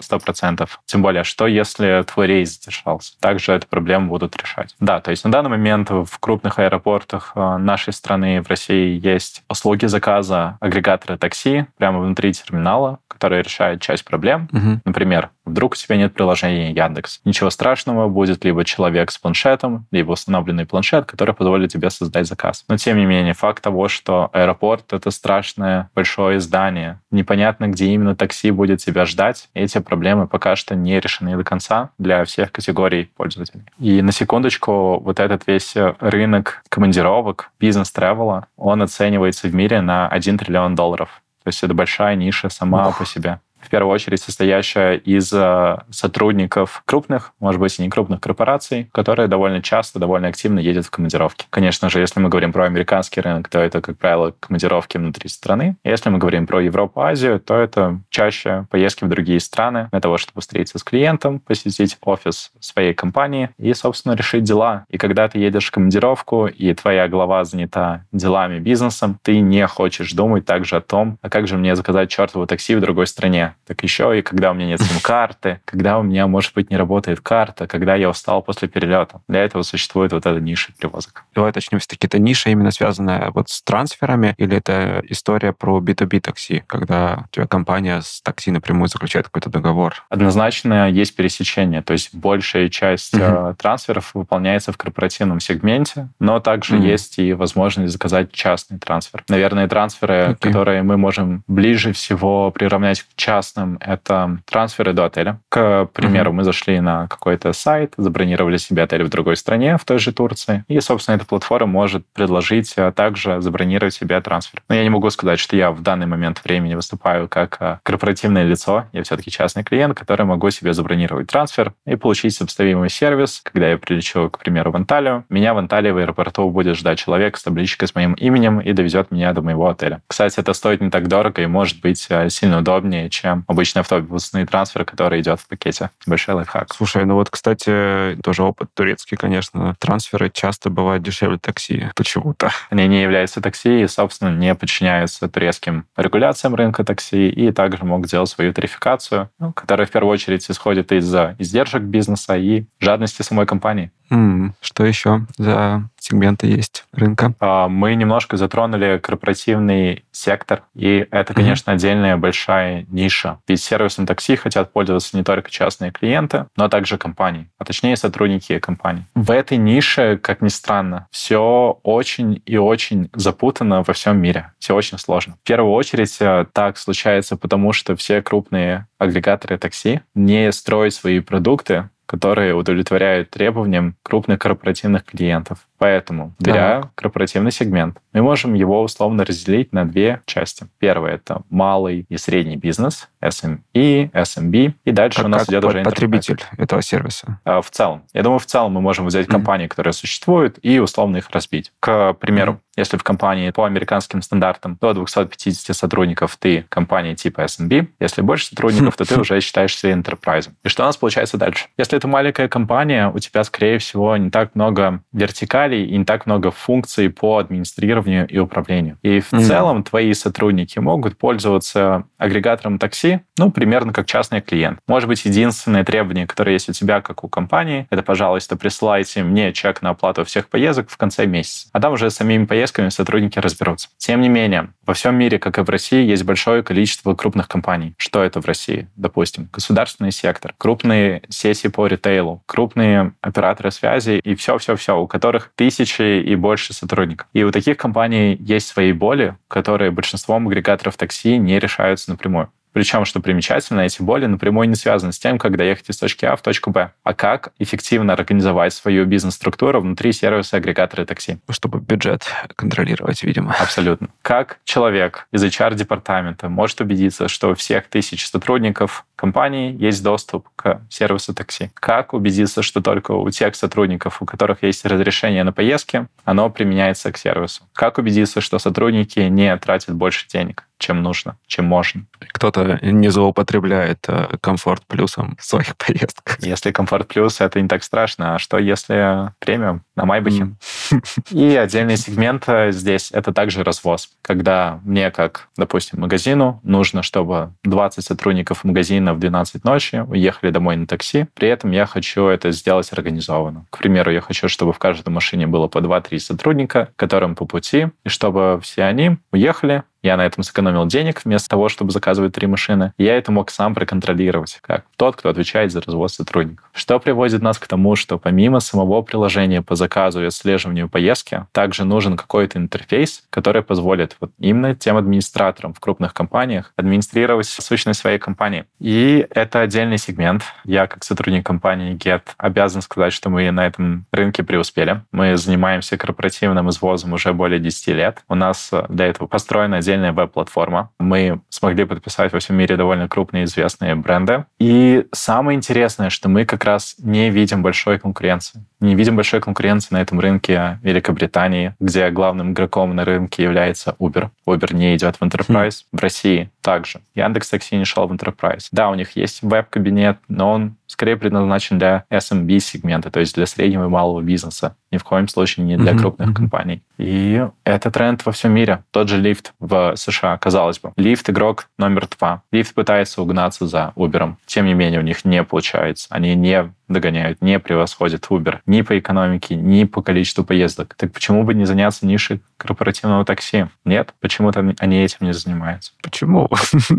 Speaker 1: Сто процентов. Тем более, что если твой рейс задержался? Также эту проблему будут решать. Да, то есть на данный момент в крупных аэропортах э, нашей страны, в России, есть услуги заказа агрегатора такси прямо внутри терминала, которые решают часть проблем. Угу. Например, вдруг у тебя нет приложения Яндекс. Ничего страшного, будет либо человек с планшетом, либо установленный планшет, который позволит тебе создать заказ. Но тем не менее, факт того, что аэропорт — это страшное большое здание, непонятно, где именно такси будет тебя ждать, решать. Эти проблемы пока что не решены до конца для всех категорий пользователей. И на секундочку, вот этот весь рынок командировок, бизнес-тревела, он оценивается в мире на 1 триллион долларов. То есть это большая ниша сама Ох. по себе в первую очередь состоящая из э, сотрудников крупных, может быть, и не крупных корпораций, которые довольно часто, довольно активно ездят в командировки. Конечно же, если мы говорим про американский рынок, то это, как правило, командировки внутри страны. Если мы говорим про Европу, Азию, то это чаще поездки в другие страны для того, чтобы встретиться с клиентом, посетить офис своей компании и, собственно, решить дела. И когда ты едешь в командировку, и твоя голова занята делами, бизнесом, ты не хочешь думать также о том, а как же мне заказать чертову такси в другой стране так еще и когда у меня нет сим-карты, когда у меня, может быть, не работает карта, когда я устал после перелета. Для этого существует вот эта ниша перевозок.
Speaker 2: Давай уточним, все-таки это ниша именно связанная вот с трансферами, или это история про B2B такси, когда у тебя компания с такси напрямую заключает какой-то договор?
Speaker 1: Однозначно есть пересечение, то есть большая часть mm-hmm. трансферов выполняется в корпоративном сегменте, но также mm-hmm. есть и возможность заказать частный трансфер. Наверное, трансферы, okay. которые мы можем ближе всего приравнять к частному частным это трансферы до отеля. К примеру, mm-hmm. мы зашли на какой-то сайт, забронировали себе отель в другой стране, в той же Турции, и, собственно, эта платформа может предложить а, также забронировать себе трансфер. Но я не могу сказать, что я в данный момент времени выступаю как а, корпоративное лицо. Я все-таки частный клиент, который могу себе забронировать трансфер и получить сопоставимый сервис. Когда я прилечу, к примеру, в Анталию, меня в Анталии в аэропорту будет ждать человек с табличкой с моим именем и довезет меня до моего отеля. Кстати, это стоит не так дорого и может быть а, сильно удобнее, чем обычный автобусный трансфер, который идет в пакете. Большой лайфхак.
Speaker 2: Слушай, ну вот, кстати, тоже опыт турецкий, конечно. Трансферы часто бывают дешевле такси почему-то.
Speaker 1: Они не являются такси и, собственно, не подчиняются турецким регуляциям рынка такси и также могут делать свою тарификацию, ну, которая в первую очередь исходит из издержек бизнеса и жадности самой компании.
Speaker 2: Mm, что еще за сегменты есть рынка?
Speaker 1: А, мы немножко затронули корпоративный сектор, и это, конечно, mm-hmm. отдельная большая ниша. Ведь сервисом такси хотят пользоваться не только частные клиенты, но также компании, а точнее сотрудники компаний. В этой нише, как ни странно, все очень и очень запутано во всем мире. Все очень сложно. В первую очередь э, так случается потому, что все крупные агрегаторы такси не строят свои продукты которые удовлетворяют требованиям крупных корпоративных клиентов. Поэтому, беря так. корпоративный сегмент, мы можем его условно разделить на две части. Первое — это малый и средний бизнес, SME, SMB, и дальше
Speaker 2: как,
Speaker 1: у нас
Speaker 2: как
Speaker 1: идет уже
Speaker 2: потребитель этого сервиса.
Speaker 1: А, в целом. Я думаю, в целом мы можем взять mm-hmm. компании, которые существуют, и условно их разбить. К примеру, mm-hmm. если в компании по американским стандартам до 250 сотрудников ты компания типа SMB, если больше сотрудников, то ты уже считаешься enterprise. И что у нас получается дальше? Если это маленькая компания, у тебя, скорее всего, не так много вертикалей, деталей и не так много функций по администрированию и управлению. И в mm. целом твои сотрудники могут пользоваться агрегатором такси, ну, примерно как частный клиент. Может быть, единственное требование, которое есть у тебя, как у компании, это, пожалуйста, присылайте мне чек на оплату всех поездок в конце месяца. А там уже с самими поездками сотрудники разберутся. Тем не менее, во всем мире, как и в России, есть большое количество крупных компаний. Что это в России? Допустим, государственный сектор, крупные сети по ритейлу, крупные операторы связи и все-все-все, у которых тысячи и больше сотрудников. И у таких компаний есть свои боли, которые большинством агрегаторов такси не решаются напрямую. Причем, что примечательно, эти боли напрямую не связаны с тем, как доехать из точки А в точку Б, а как эффективно организовать свою бизнес-структуру внутри сервиса агрегатора такси.
Speaker 2: Чтобы бюджет контролировать, видимо.
Speaker 1: Абсолютно. Как человек из HR-департамента может убедиться, что у всех тысяч сотрудников компании есть доступ к сервису такси? Как убедиться, что только у тех сотрудников, у которых есть разрешение на поездки, оно применяется к сервису? Как убедиться, что сотрудники не тратят больше денег? Чем нужно, чем можно.
Speaker 2: Кто-то не злоупотребляет э, комфорт плюсом в своих поездках.
Speaker 1: Если комфорт плюс, это не так страшно. А что если премиум на Майбахе? Mm. И отдельный сегмент э, здесь — это также развоз. Когда мне, как, допустим, магазину, нужно, чтобы 20 сотрудников магазина в 12 ночи уехали домой на такси, при этом я хочу это сделать организованно. К примеру, я хочу, чтобы в каждой машине было по 2-3 сотрудника, которым по пути, и чтобы все они уехали, я на этом сэкономил денег вместо того, чтобы заказывать три машины. Я это мог сам проконтролировать, как тот, кто отвечает за развод сотрудников. Что приводит нас к тому, что помимо самого приложения по заказу и отслеживанию поездки, также нужен какой-то интерфейс, который позволит вот именно тем администраторам в крупных компаниях администрировать сущность своей компании. И это отдельный сегмент. Я, как сотрудник компании Get, обязан сказать, что мы на этом рынке преуспели. Мы занимаемся корпоративным извозом уже более 10 лет. У нас для этого построена отдельная веб-платформа. Мы смогли подписать во всем мире довольно крупные известные бренды. И самое интересное, что мы как раз не видим большой конкуренции. Не видим большой конкуренции на этом рынке Великобритании, где главным игроком на рынке является Uber. Uber не идет в Enterprise. Хм. В России также. Яндекс Такси не шел в Enterprise. Да, у них есть веб-кабинет, но он скорее предназначен для SMB-сегмента, то есть для среднего и малого бизнеса. Ни в коем случае не для mm-hmm. крупных mm-hmm. компаний. И это тренд во всем мире. Тот же Lyft в США, казалось бы. Lyft — игрок номер два. Lyft пытается угнаться за Uber. Тем не менее, у них не получается. Они не догоняют, не превосходят Uber ни по экономике, ни по количеству поездок. Так почему бы не заняться нишей корпоративного такси? Нет, почему-то они этим не занимаются.
Speaker 2: Почему?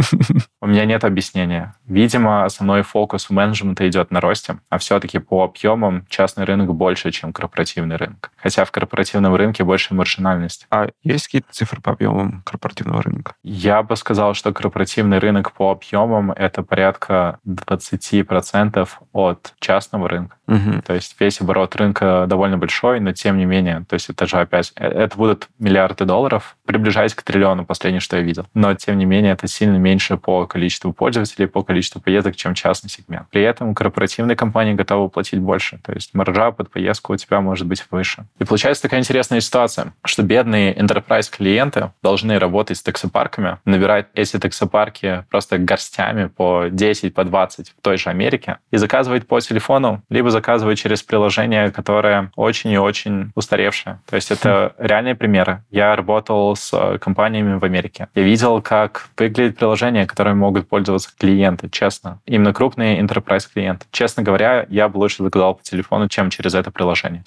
Speaker 1: У меня нет объяснения. Видимо, основной фокус у менеджмента идет на росте, а все-таки по объемам частный рынок больше, чем корпоративный рынок. Хотя в корпоративном рынке больше маржинальность.
Speaker 2: А есть какие-то цифры по объемам корпоративного рынка?
Speaker 1: Я бы сказал, что корпоративный рынок по объемам это порядка 20% от частного рынка. Угу. То есть весь оборот рынка довольно большой, но тем не менее, то есть это же опять, э, это будут миллиарды долларов, приближаясь к триллиону, последнее, что я видел. Но тем не менее, это сильно меньше по количеству пользователей, по количеству поездок, чем частный сегмент. При этом корпоративные компании готовы платить больше. То есть маржа под поездку у тебя может быть выше. И получается такая интересная ситуация, что бедные enterprise клиенты должны работать с таксопарками, набирать эти таксопарки просто горстями по 10, по 20 в той же Америке и заказывать по телефону, либо заказывать через приложение, которое очень и очень устаревшее. То есть это реальные примеры. Я работал с э, компаниями в Америке. Я видел, как выглядит приложение, которым могут пользоваться клиенты, честно. Именно крупные enterprise клиенты. Честно говоря, я бы лучше заказал по телефону, чем через это приложение.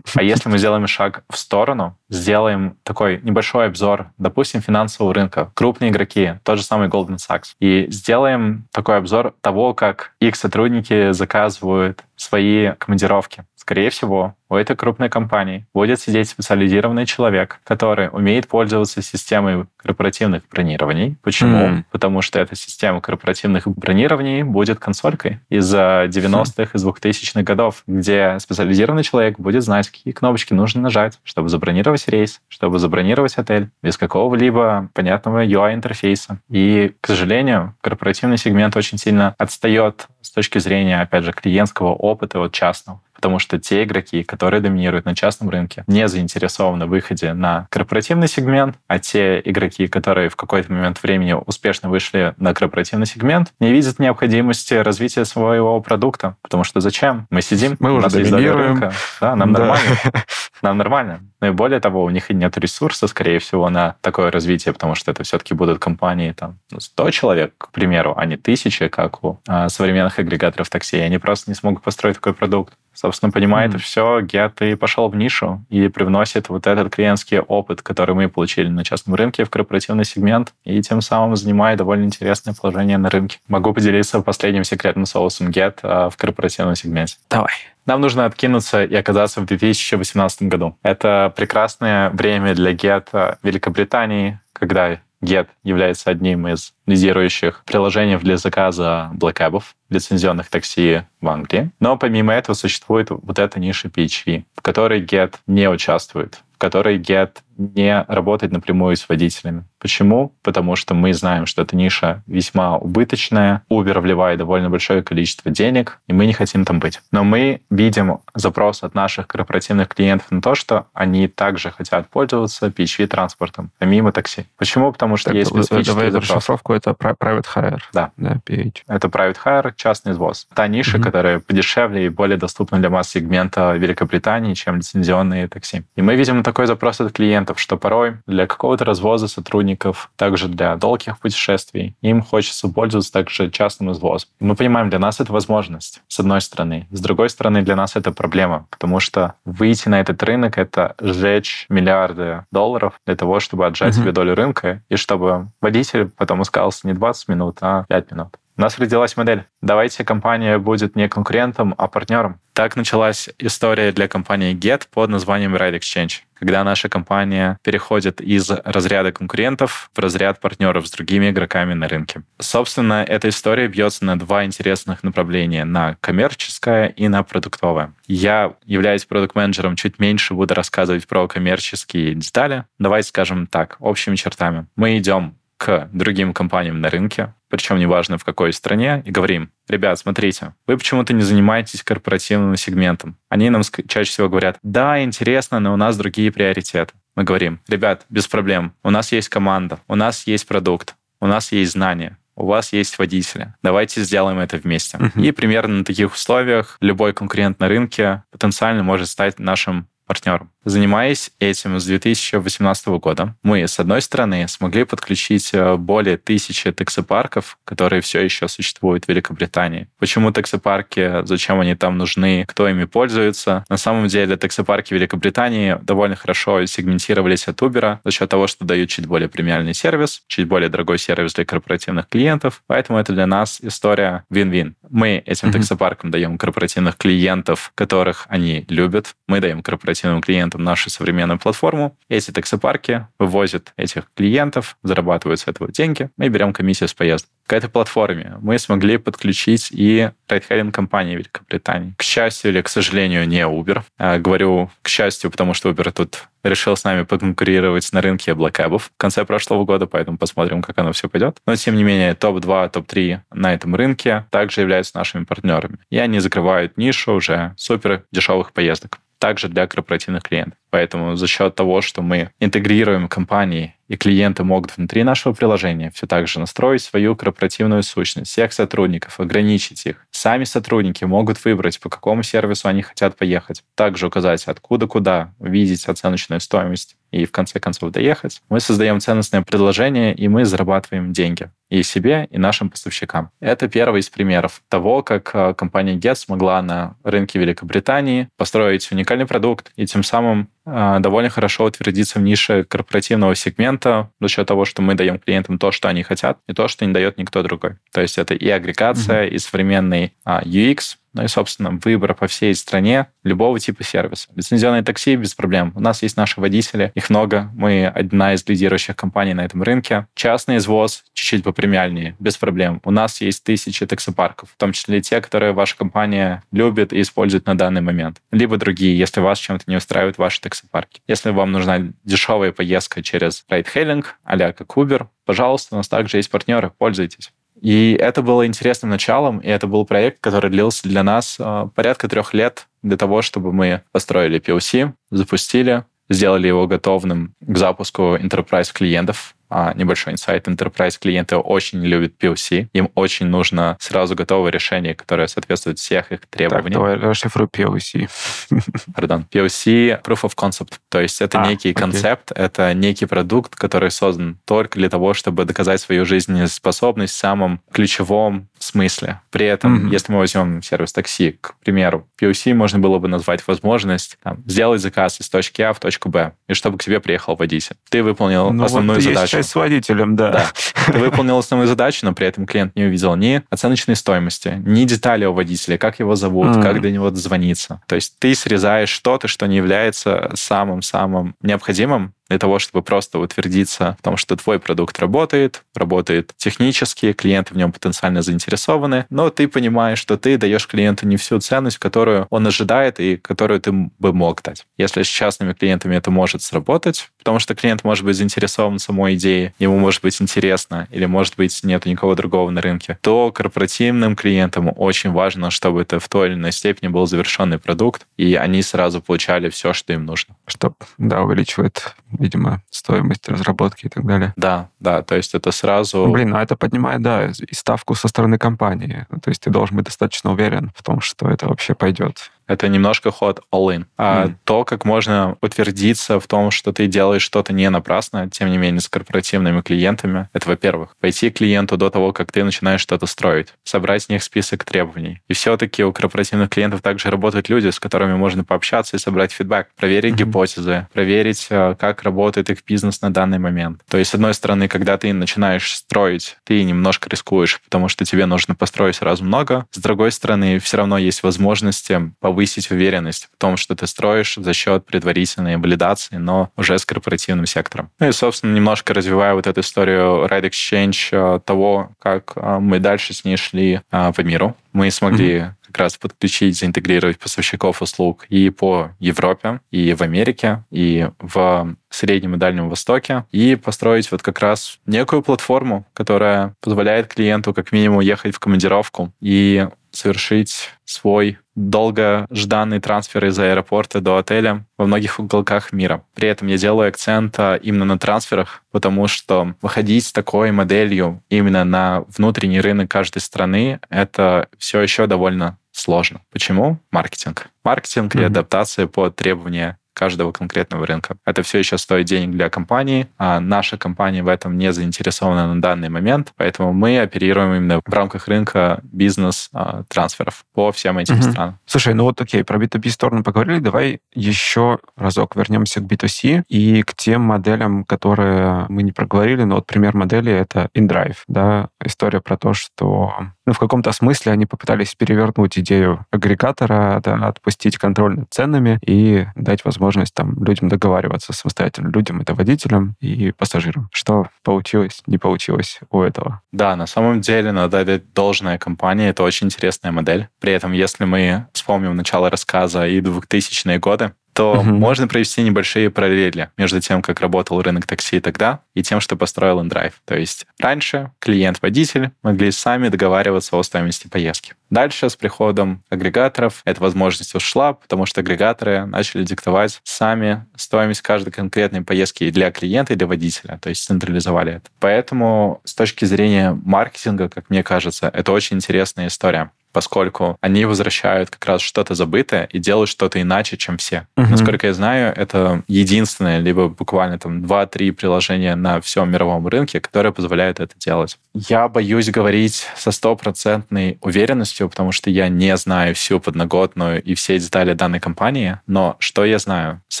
Speaker 1: А если мы сделаем шаг в сторону, сделаем такой небольшой обзор, допустим, финансового рынка, крупные игроки, тот же самый Goldman Sachs, и сделаем такой обзор того, как их сотрудники заказывают hope. Свои командировки. Скорее всего, у этой крупной компании будет сидеть специализированный человек, который умеет пользоваться системой корпоративных бронирований. Почему? Mm. Потому что эта система корпоративных бронирований будет консолькой из 90-х, из 2000-х годов, где специализированный человек будет знать, какие кнопочки нужно нажать, чтобы забронировать рейс, чтобы забронировать отель, без какого-либо понятного UI-интерфейса. И, к сожалению, корпоративный сегмент очень сильно отстает с точки зрения, опять же, клиентского опыта от частного потому что те игроки, которые доминируют на частном рынке, не заинтересованы в выходе на корпоративный сегмент, а те игроки, которые в какой-то момент времени успешно вышли на корпоративный сегмент, не видят необходимости развития своего продукта, потому что зачем? Мы сидим,
Speaker 2: мы уже доминируем. Рынка,
Speaker 1: да, нам да. нормально. Нам нормально. Ну и более того, у них и нет ресурса, скорее всего, на такое развитие, потому что это все-таки будут компании там 100 человек, к примеру, а не тысячи, как у а, современных агрегаторов такси. И они просто не смогут построить такой продукт. Собственно, понимая mm-hmm. это все, Get и пошел в нишу и привносит вот этот клиентский опыт, который мы получили на частном рынке в корпоративный сегмент, и тем самым занимает довольно интересное положение на рынке. Могу поделиться последним секретным соусом Get а, в корпоративном сегменте.
Speaker 2: Давай.
Speaker 1: Нам нужно откинуться и оказаться в 2018 году. Это прекрасное время для Get Великобритании, когда Get является одним из лидирующих приложений для заказа блэкэбов, лицензионных такси в Англии. Но помимо этого существует вот эта ниша PHV, в которой Get не участвует, в которой Get не работать напрямую с водителями. Почему? Потому что мы знаем, что эта ниша весьма убыточная, Uber вливает довольно большое количество денег, и мы не хотим там быть. Но мы видим запрос от наших корпоративных клиентов на то, что они также хотят пользоваться PHV-транспортом, помимо такси. Почему? Потому что так, есть специфический
Speaker 2: давай запрос. расшифровку, это private hire.
Speaker 1: Да. да PH. Это private hire, частный извоз. Та ниша, mm-hmm. которая подешевле и более доступна для масс-сегмента Великобритании, чем лицензионные такси. И мы видим такой запрос от клиентов, что порой для какого-то развоза сотрудников, также для долгих путешествий. Им хочется пользоваться также частным извозом. Мы понимаем, для нас это возможность, с одной стороны. С другой стороны, для нас это проблема, потому что выйти на этот рынок — это сжечь миллиарды долларов для того, чтобы отжать mm-hmm. себе долю рынка, и чтобы водитель потом искался не 20 минут, а 5 минут. У нас родилась модель. Давайте компания будет не конкурентом, а партнером. Так началась история для компании Get под названием Ride Exchange, когда наша компания переходит из разряда конкурентов в разряд партнеров с другими игроками на рынке. Собственно, эта история бьется на два интересных направления, на коммерческое и на продуктовое. Я, являюсь продукт-менеджером, чуть меньше буду рассказывать про коммерческие детали. Давайте скажем так, общими чертами. Мы идем к другим компаниям на рынке, причем неважно в какой стране, и говорим, ребят, смотрите, вы почему-то не занимаетесь корпоративным сегментом. Они нам чаще всего говорят, да, интересно, но у нас другие приоритеты. Мы говорим, ребят, без проблем, у нас есть команда, у нас есть продукт, у нас есть знания, у вас есть водители. Давайте сделаем это вместе. Uh-huh. И примерно на таких условиях любой конкурент на рынке потенциально может стать нашим партнером. Занимаясь этим с 2018 года, мы, с одной стороны, смогли подключить э, более тысячи таксопарков, которые все еще существуют в Великобритании. Почему таксопарки, зачем они там нужны, кто ими пользуется? На самом деле таксопарки Великобритании довольно хорошо сегментировались от Uber за счет того, что дают чуть более премиальный сервис, чуть более дорогой сервис для корпоративных клиентов. Поэтому это для нас история win-win. Мы этим mm-hmm. таксопаркам даем корпоративных клиентов, которых они любят. Мы даем корпоративным клиентам нашу современную платформу. Эти таксопарки вывозят этих клиентов, зарабатывают с этого деньги, мы берем комиссию с поездок. К этой платформе мы смогли подключить и райдхелинг компании Великобритании. К счастью или к сожалению, не Uber. А, говорю к счастью, потому что Uber тут решил с нами поконкурировать на рынке блэкэбов в конце прошлого года, поэтому посмотрим, как оно все пойдет. Но, тем не менее, топ-2, топ-3 на этом рынке также являются нашими партнерами. И они закрывают нишу уже супер дешевых поездок также для корпоративных клиентов. Поэтому за счет того, что мы интегрируем компании, и клиенты могут внутри нашего приложения все так же настроить свою корпоративную сущность, всех сотрудников, ограничить их. Сами сотрудники могут выбрать, по какому сервису они хотят поехать. Также указать, откуда куда, видеть оценочную стоимость и в конце концов доехать. Мы создаем ценностное предложение, и мы зарабатываем деньги и себе, и нашим поставщикам. Это первый из примеров того, как э, компания Get смогла на рынке Великобритании построить уникальный продукт и тем самым довольно хорошо утвердиться в нише корпоративного сегмента за счет того, что мы даем клиентам то, что они хотят, и то, что не дает никто другой. То есть это и агрегация, mm-hmm. и современный а, UX, ну и, собственно, выбор по всей стране любого типа сервиса. Лицензионное такси без проблем. У нас есть наши водители, их много. Мы одна из лидирующих компаний на этом рынке. Частный извоз чуть-чуть попремиальнее, без проблем. У нас есть тысячи таксопарков, в том числе те, которые ваша компания любит и использует на данный момент. Либо другие, если вас чем-то не устраивают ваши таксопарки. Если вам нужна дешевая поездка через райдхейлинг, а как Uber, пожалуйста, у нас также есть партнеры, пользуйтесь. И это было интересным началом, и это был проект, который длился для нас э, порядка трех лет для того, чтобы мы построили POC, запустили, сделали его готовым к запуску enterprise клиентов а, небольшой инсайт. Enterprise клиенты очень любят POC. Им очень нужно сразу готовое решение, которое соответствует всех их требованиям.
Speaker 2: Так, давай расшифруй POC.
Speaker 1: Пардон. POC — Proof of Concept. То есть это а, некий окей. концепт, это некий продукт, который создан только для того, чтобы доказать свою жизнеспособность в самом ключевом смысле. При этом, mm-hmm. если мы возьмем сервис такси, к примеру, POC можно было бы назвать возможность там, сделать заказ из точки А в точку Б, и чтобы к тебе приехал водитель. Ты выполнил ну, основную вот задачу
Speaker 2: с водителем, да. да.
Speaker 1: Ты выполнил основную задачу, но при этом клиент не увидел ни оценочной стоимости, ни детали о водителе, как его зовут, mm. как до него дозвониться. То есть ты срезаешь что-то, что не является самым-самым необходимым для того, чтобы просто утвердиться в том, что твой продукт работает, работает технически, клиенты в нем потенциально заинтересованы, но ты понимаешь, что ты даешь клиенту не всю ценность, которую он ожидает и которую ты бы мог дать. Если с частными клиентами это может сработать, потому что клиент может быть заинтересован в самой идее, ему может быть интересно, или может быть нет никого другого на рынке, то корпоративным клиентам очень важно, чтобы это в той или иной степени был завершенный продукт, и они сразу получали все, что им нужно.
Speaker 2: Что, да, увеличивает видимо, стоимость разработки и так далее.
Speaker 1: Да, да, то есть это сразу...
Speaker 2: Блин, ну это поднимает, да, и ставку со стороны компании. То есть ты должен быть достаточно уверен в том, что это вообще пойдет.
Speaker 1: Это немножко ход all-in. А mm. то, как можно утвердиться в том, что ты делаешь что-то не напрасно, тем не менее, с корпоративными клиентами, это, во-первых, пойти к клиенту до того, как ты начинаешь что-то строить, собрать с них список требований. И все-таки у корпоративных клиентов также работают люди, с которыми можно пообщаться и собрать фидбэк, проверить mm-hmm. гипотезы, проверить, э, как работает их бизнес на данный момент. То есть, с одной стороны, когда ты начинаешь строить, ты немножко рискуешь, потому что тебе нужно построить сразу много. С другой стороны, все равно есть возможности повысить уверенность в том, что ты строишь за счет предварительной валидации, но уже с корпоративным сектором. Ну и, собственно, немножко развивая вот эту историю Red Exchange, э, того, как э, мы дальше с ней шли по миру. Мы смогли mm-hmm как раз подключить, заинтегрировать поставщиков услуг и по Европе, и в Америке, и в Среднем и Дальнем Востоке, и построить вот как раз некую платформу, которая позволяет клиенту как минимум ехать в командировку и совершить свой долгожданный трансфер из аэропорта до отеля во многих уголках мира. При этом я делаю акцент а, именно на трансферах, потому что выходить с такой моделью именно на внутренний рынок каждой страны, это все еще довольно сложно. Почему? Маркетинг. Маркетинг mm-hmm. и адаптация под требования каждого конкретного рынка. Это все еще стоит денег для компании, а наша компания в этом не заинтересована на данный момент, поэтому мы оперируем именно в рамках рынка бизнес-трансферов по всем этим угу. странам.
Speaker 2: Слушай, ну вот окей, про B2B сторону поговорили, давай еще разок вернемся к B2C и к тем моделям, которые мы не проговорили, но вот пример модели — это InDrive, да, история про то, что ну, в каком-то смысле они попытались перевернуть идею агрегатора, да, отпустить контроль над ценами и дать возможность там людям договариваться самостоятельно. Людям — это водителям и пассажирам. Что получилось, не получилось у этого?
Speaker 1: Да, на самом деле надо дать должное компании. Это очень интересная модель. При этом, если мы вспомним начало рассказа и 2000-е годы, то угу. можно провести небольшие параллели между тем, как работал рынок такси тогда, и тем, что построил InDrive. То есть раньше клиент-водитель могли сами договариваться о стоимости поездки. Дальше с приходом агрегаторов эта возможность ушла, потому что агрегаторы начали диктовать сами стоимость каждой конкретной поездки для клиента, и для водителя, то есть централизовали это. Поэтому с точки зрения маркетинга, как мне кажется, это очень интересная история поскольку они возвращают как раз что-то забытое и делают что-то иначе, чем все. Угу. Насколько я знаю, это единственное, либо буквально там 2-3 приложения на всем мировом рынке, которые позволяют это делать. Я боюсь говорить со стопроцентной уверенностью, потому что я не знаю всю подноготную и все детали данной компании, но что я знаю? С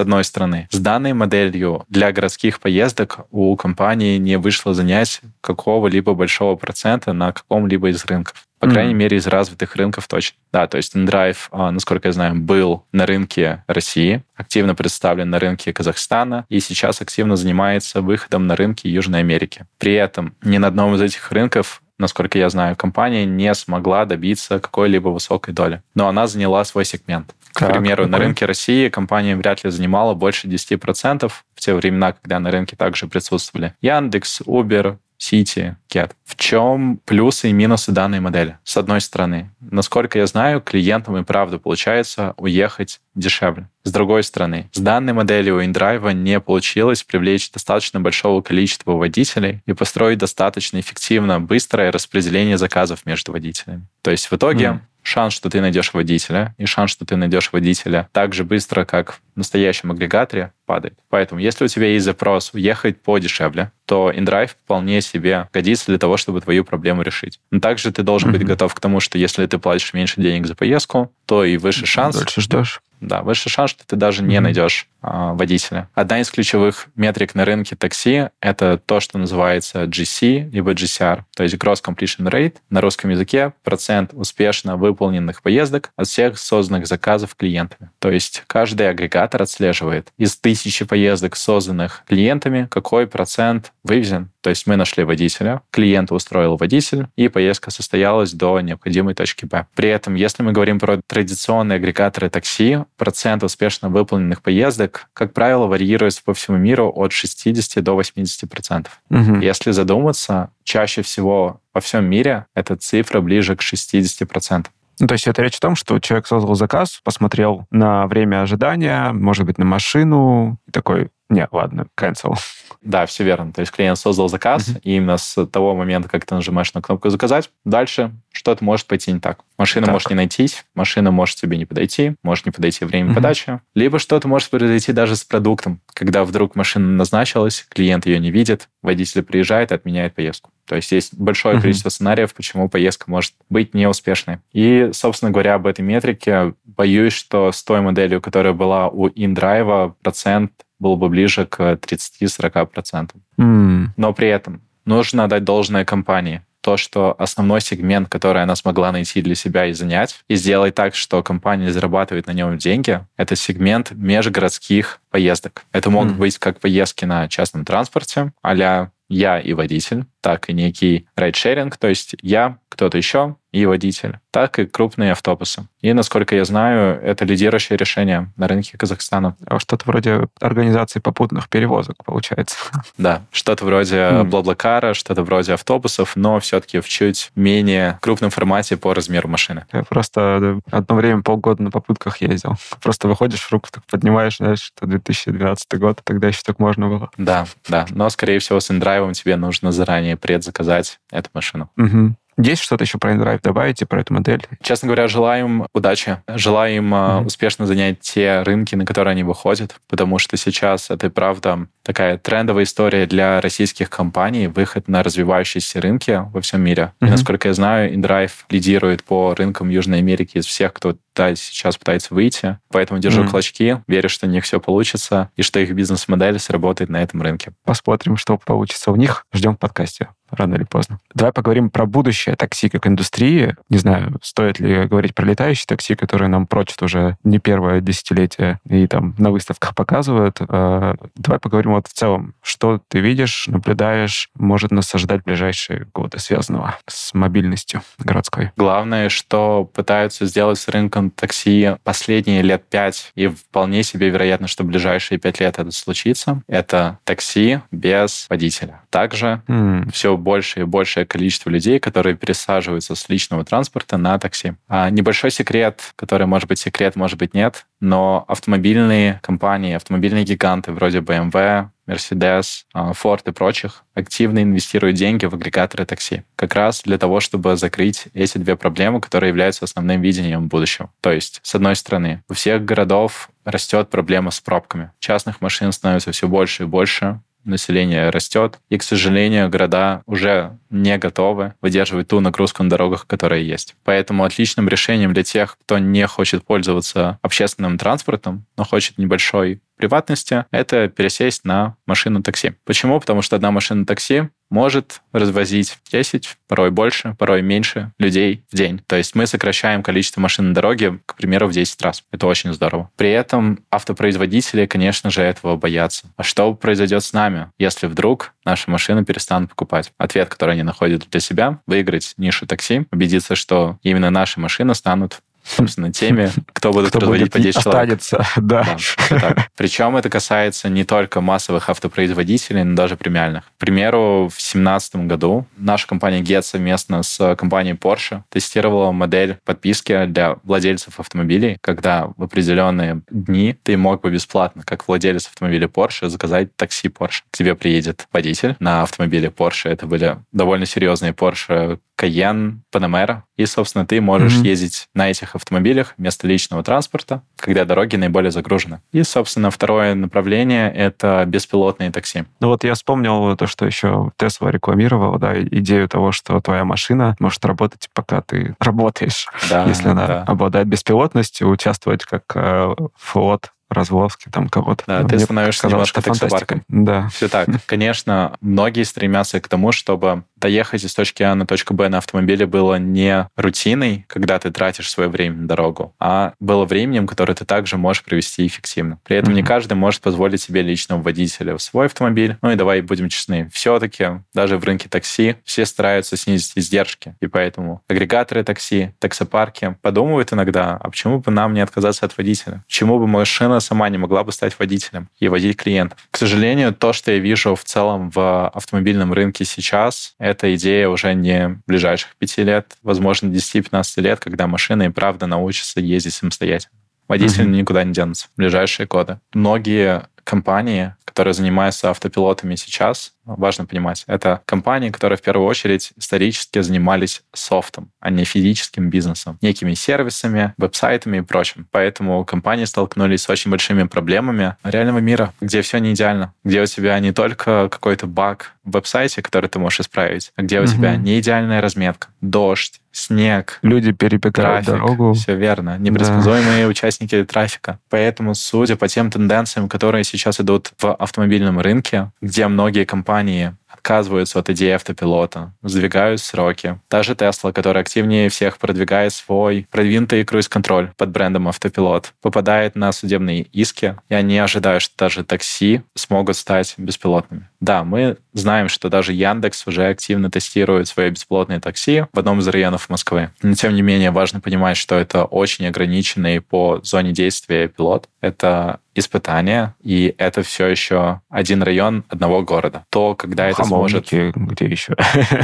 Speaker 1: одной стороны, с данной моделью для городских поездок у компании не вышло занять какого-либо большого процента на каком-либо из рынков. По mm-hmm. крайней мере, из развитых рынков точно. Да, то есть InDrive, а, насколько я знаю, был на рынке России, активно представлен на рынке Казахстана и сейчас активно занимается выходом на рынки Южной Америки. При этом ни на одном из этих рынков насколько я знаю, компания не смогла добиться какой-либо высокой доли. Но она заняла свой сегмент. К так, примеру, какой? на рынке России компания вряд ли занимала больше 10% в те времена, когда на рынке также присутствовали Яндекс, Uber, City, Get. В чем плюсы и минусы данной модели? С одной стороны, насколько я знаю, клиентам и правда получается уехать дешевле. С другой стороны, с данной моделью у InDrive не получилось привлечь достаточно большого количества водителей и построить достаточно эффективно быстрое распределение заказов между водителями. То есть в итоге mm шанс, что ты найдешь водителя, и шанс, что ты найдешь водителя так же быстро, как в настоящем агрегаторе, падает. Поэтому, если у тебя есть запрос уехать подешевле, то InDrive вполне себе годится для того, чтобы твою проблему решить. Но также ты должен mm-hmm. быть готов к тому, что если ты платишь меньше денег за поездку, то и выше шанс...
Speaker 2: Дальше ждешь.
Speaker 1: Да, выше шанс, что ты даже не найдешь а, водителя. Одна из ключевых метрик на рынке такси — это то, что называется GC, либо GCR, то есть Gross Completion Rate, на русском языке процент успешно выполненных поездок от всех созданных заказов клиентами. То есть каждый агрегатор отслеживает из тысячи поездок, созданных клиентами, какой процент вывезен. То есть мы нашли водителя, клиента устроил водитель, и поездка состоялась до необходимой точки Б. При этом, если мы говорим про традиционные агрегаторы такси, процент успешно выполненных поездок, как правило, варьируется по всему миру от 60 до 80 процентов. Угу. Если задуматься, чаще всего во всем мире эта цифра ближе к 60 процентам.
Speaker 2: Ну, то есть это речь о том, что человек создал заказ, посмотрел на время ожидания, может быть, на машину, и такой, не, ладно, cancel.
Speaker 1: Да, все верно. То есть клиент создал заказ, mm-hmm. и именно с того момента, как ты нажимаешь на кнопку «Заказать», дальше что-то может пойти не так. Машина
Speaker 2: Так.
Speaker 1: может не найтись, машина может тебе не подойти, может не подойти время
Speaker 2: Мгм.
Speaker 1: подачи, либо что-то может произойти даже с продуктом, когда вдруг машина назначилась, клиент ее не видит, водитель приезжает и отменяет поездку. То есть есть большое количество сценариев, почему поездка может быть неуспешной. И, собственно говоря, об этой метрике боюсь, что с той моделью, которая была у InDrive, процент был бы ближе к 30-40%.
Speaker 2: М,
Speaker 1: Но при этом нужно отдать должное компании. То, что основной сегмент, который она смогла найти для себя и занять, и сделать так, что компания зарабатывает на нем деньги, это сегмент межгородских поездок. Это могут
Speaker 2: Мгм.
Speaker 1: быть как поездки на частном транспорте, а я и водитель, так и некий райдшеринг, то есть я, кто-то еще и водитель, так и крупные автобусы. И, насколько я знаю, это лидирующее решение на рынке Казахстана.
Speaker 2: а Что-то вроде организации попутных перевозок, получается.
Speaker 1: Да, что-то вроде
Speaker 2: Мгм.
Speaker 1: Блаблакара, что-то вроде автобусов, но все-таки в чуть менее крупном формате по размеру машины.
Speaker 2: Я просто одно время полгода на попутках ездил. Просто выходишь, руку так поднимаешь, знаешь, что 2012 год, тогда еще так можно было.
Speaker 1: Да, да. Но, скорее всего, с индрайвом тебе нужно заранее предзаказать эту машину.
Speaker 2: Мгм. Есть что-то еще про InDrive добавить и про эту модель?
Speaker 1: Честно говоря, желаем удачи. Желаем э,
Speaker 2: Мгм.
Speaker 1: успешно занять те рынки, на которые они выходят, потому что сейчас это и правда такая трендовая история для российских компаний, выход на развивающиеся рынки во всем мире. И,
Speaker 2: Мгм.
Speaker 1: насколько я знаю, InDrive лидирует по рынкам Южной Америки из всех, кто да, сейчас пытается выйти. Поэтому держу
Speaker 2: Мгм.
Speaker 1: кулачки, верю, что у них все получится, и что их бизнес-модель сработает на этом рынке.
Speaker 2: Посмотрим, что получится у них. Ждем в подкасте рано или поздно. Давай поговорим про будущее такси как индустрии. Не знаю, стоит ли говорить про летающие такси, которые нам прочат уже не первое десятилетие и там на выставках показывают. А, Давай поговорим вот в целом, что ты видишь, наблюдаешь, может нас ожидать в ближайшие годы, связанного с мобильностью городской.
Speaker 1: Главное, что пытаются сделать с рынком такси последние лет пять, и вполне себе вероятно, что в ближайшие пять лет это случится, это такси без водителя. Также
Speaker 2: М,
Speaker 1: все больше и большее количество людей, которые пересаживаются с личного транспорта на такси. А небольшой секрет, который может быть секрет, может быть нет, но автомобильные компании, автомобильные гиганты вроде BMW, Mercedes, а, Ford и прочих активно инвестируют деньги в агрегаторы такси. Как раз для того, чтобы закрыть эти две проблемы, которые являются основным видением будущего. То есть, с одной стороны, у всех городов растет проблема с пробками. Частных машин становится все больше и больше, население растет, и, к сожалению, города уже не готовы выдерживать ту нагрузку на дорогах, которая есть. Поэтому отличным решением для тех, кто не хочет пользоваться общественным транспортом, но хочет небольшой приватности, это пересесть на машину такси. Почему? Потому что одна машина такси может развозить 10, порой больше, порой меньше людей в день. То есть мы сокращаем количество машин на дороге, к примеру, в 10 раз. Это очень здорово. При этом автопроизводители, конечно же, этого боятся. А что произойдет с нами, если вдруг наши машины перестанут покупать? Ответ, который они находят для себя, выиграть нишу такси, убедиться, что именно наши машины станут собственно, теми, кто будет
Speaker 2: Кто
Speaker 1: разводить
Speaker 2: будет
Speaker 1: по 10 человек.
Speaker 2: останется, да.
Speaker 1: Да. Причем это касается не только массовых автопроизводителей, но даже премиальных. К примеру, в 2017 году наша компания Get совместно с компанией Porsche тестировала модель подписки для владельцев автомобилей, когда в определенные дни ты мог бы бесплатно, как владелец автомобиля Porsche, заказать такси Porsche. К тебе приедет водитель на автомобиле Porsche. Это были довольно серьезные Porsche Cayenne, Panamera. И, собственно, ты можешь
Speaker 2: Мгм.
Speaker 1: ездить на этих автомобилях вместо личного транспорта, когда дороги наиболее загружены. И, собственно, второе направление — это беспилотные такси.
Speaker 2: Ну вот я вспомнил то, что еще Тесла рекламировала, да, идею того, что твоя машина может работать, пока ты работаешь.
Speaker 1: Да,
Speaker 2: Если она
Speaker 1: да.
Speaker 2: обладает беспилотностью, участвовать как э, флот развозки там кого-то.
Speaker 1: Да, ты
Speaker 2: мне
Speaker 1: становишься
Speaker 2: казалось,
Speaker 1: немножко
Speaker 2: фантастикой. Да.
Speaker 1: Все так. Конечно, многие стремятся к тому, чтобы доехать из точки А на точку Б на автомобиле было не рутиной, когда ты тратишь свое время на дорогу, а было временем, которое ты также можешь провести эффективно. При этом не каждый может позволить себе личного водителя в свой автомобиль. Ну и давай будем честны, все-таки даже в рынке такси все стараются снизить издержки. И поэтому агрегаторы такси, таксопарки подумывают иногда, а почему бы нам не отказаться от водителя? Почему бы машина сама не могла бы стать водителем и водить клиентов? К сожалению, то, что я вижу в целом в автомобильном рынке сейчас, это идея уже не ближайших пяти лет, возможно, 10-15 лет, когда машина и правда научится ездить самостоятельно. Водители
Speaker 2: Мгм.
Speaker 1: никуда не денутся в ближайшие годы. Многие компании, которые занимаются автопилотами сейчас, важно понимать, это компании, которые в первую очередь исторически занимались софтом, а не физическим бизнесом, некими сервисами, веб-сайтами и прочим. Поэтому компании столкнулись с очень большими проблемами реального мира, где все не идеально, где у тебя не только какой-то баг в веб-сайте, который ты можешь исправить, а где у тебя не идеальная разметка, дождь, снег,
Speaker 2: люди перебегают трафик, дорогу.
Speaker 1: Все верно, непредсказуемые да. участники трафика. Поэтому, судя по тем тенденциям, которые сейчас идут в автомобильном рынке, где многие компании отказываются от идеи автопилота, сдвигают сроки. Даже Tesla, которая активнее всех продвигает свой продвинутый круиз-контроль под брендом автопилот, попадает на судебные иски. Я не ожидаю, что даже такси смогут стать беспилотными. Да, мы знаем, что даже Яндекс уже активно тестирует свои беспилотные такси в одном из районов Москвы. Но тем не менее важно понимать, что это очень ограниченный по зоне действия пилот. Это испытания, и это все еще один район одного города. То, когда это сможет...
Speaker 2: где еще?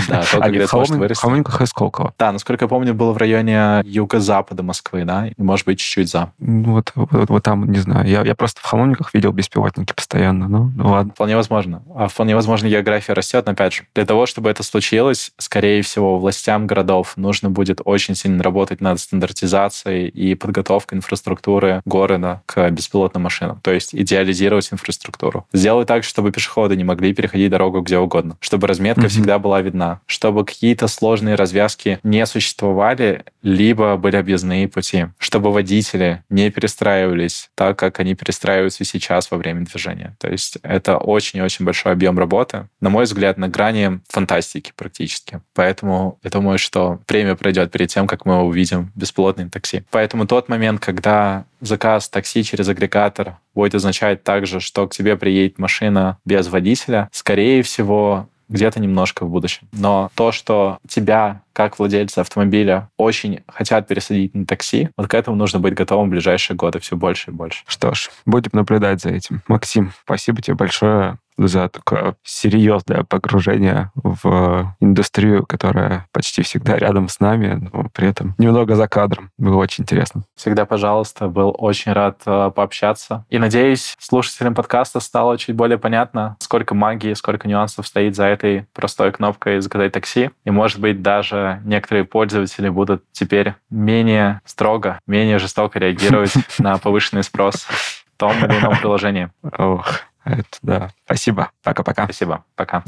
Speaker 1: Да, то, когда это сможет вырасти.
Speaker 2: Хамовниках и Сколково.
Speaker 1: Да, насколько я помню, было в районе юго-запада Москвы, да, может быть, чуть-чуть за.
Speaker 2: Ну, вот, вот, вот там, не знаю, я, я просто в Хамовниках видел беспилотники постоянно, ну, ну ладно.
Speaker 1: Вполне возможно. А вполне возможно, география растет, но, опять же, для того, чтобы это случилось, скорее всего, властям городов нужно будет очень сильно работать над стандартизацией и подготовкой инфраструктуры города к беспилотным машинам машинам, то есть идеализировать инфраструктуру. Сделать так, чтобы пешеходы не могли переходить дорогу где угодно, чтобы разметка mm-hmm. всегда была видна, чтобы какие-то сложные развязки не существовали, либо были объездные пути, чтобы водители не перестраивались так, как они перестраиваются сейчас во время движения. То есть это очень-очень большой объем работы, на мой взгляд, на грани фантастики практически. Поэтому я думаю, что время пройдет перед тем, как мы увидим беспилотные такси. Поэтому тот момент, когда заказ такси через агрегатор будет означать также, что к тебе приедет машина без водителя, скорее всего, где-то немножко в будущем. Но то, что тебя, как владельца автомобиля, очень хотят пересадить на такси, вот к этому нужно быть готовым в ближайшие годы все больше и больше.
Speaker 2: Что ж, будем наблюдать за этим. Максим, спасибо тебе большое за такое серьезное погружение в индустрию, которая почти всегда рядом с нами, но при этом немного за кадром. Было очень интересно.
Speaker 1: Всегда, пожалуйста, был очень рад э, пообщаться. И надеюсь, слушателям подкаста стало чуть более понятно, сколько магии, сколько нюансов стоит за этой простой кнопкой «Заказать такси». И, может быть, даже некоторые пользователи будут теперь менее строго, менее жестоко реагировать на повышенный спрос в том или ином приложении.
Speaker 2: Ох, это да. Спасибо. Пока-пока.
Speaker 1: Спасибо. Пока.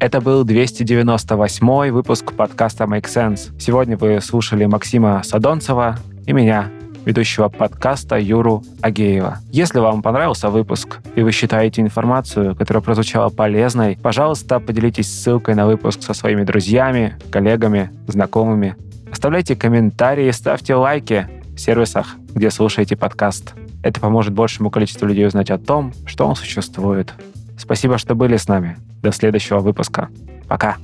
Speaker 2: Это был 298 выпуск подкаста Make Sense. Сегодня вы слушали Максима Садонцева и меня, ведущего подкаста Юру Агеева. Если вам понравился выпуск и вы считаете информацию, которая прозвучала полезной, пожалуйста, поделитесь ссылкой на выпуск со своими друзьями, коллегами, знакомыми. Оставляйте комментарии, ставьте лайки сервисах, где слушаете подкаст. Это поможет большему количеству людей узнать о том, что он существует. Спасибо, что были с нами. До следующего выпуска. Пока.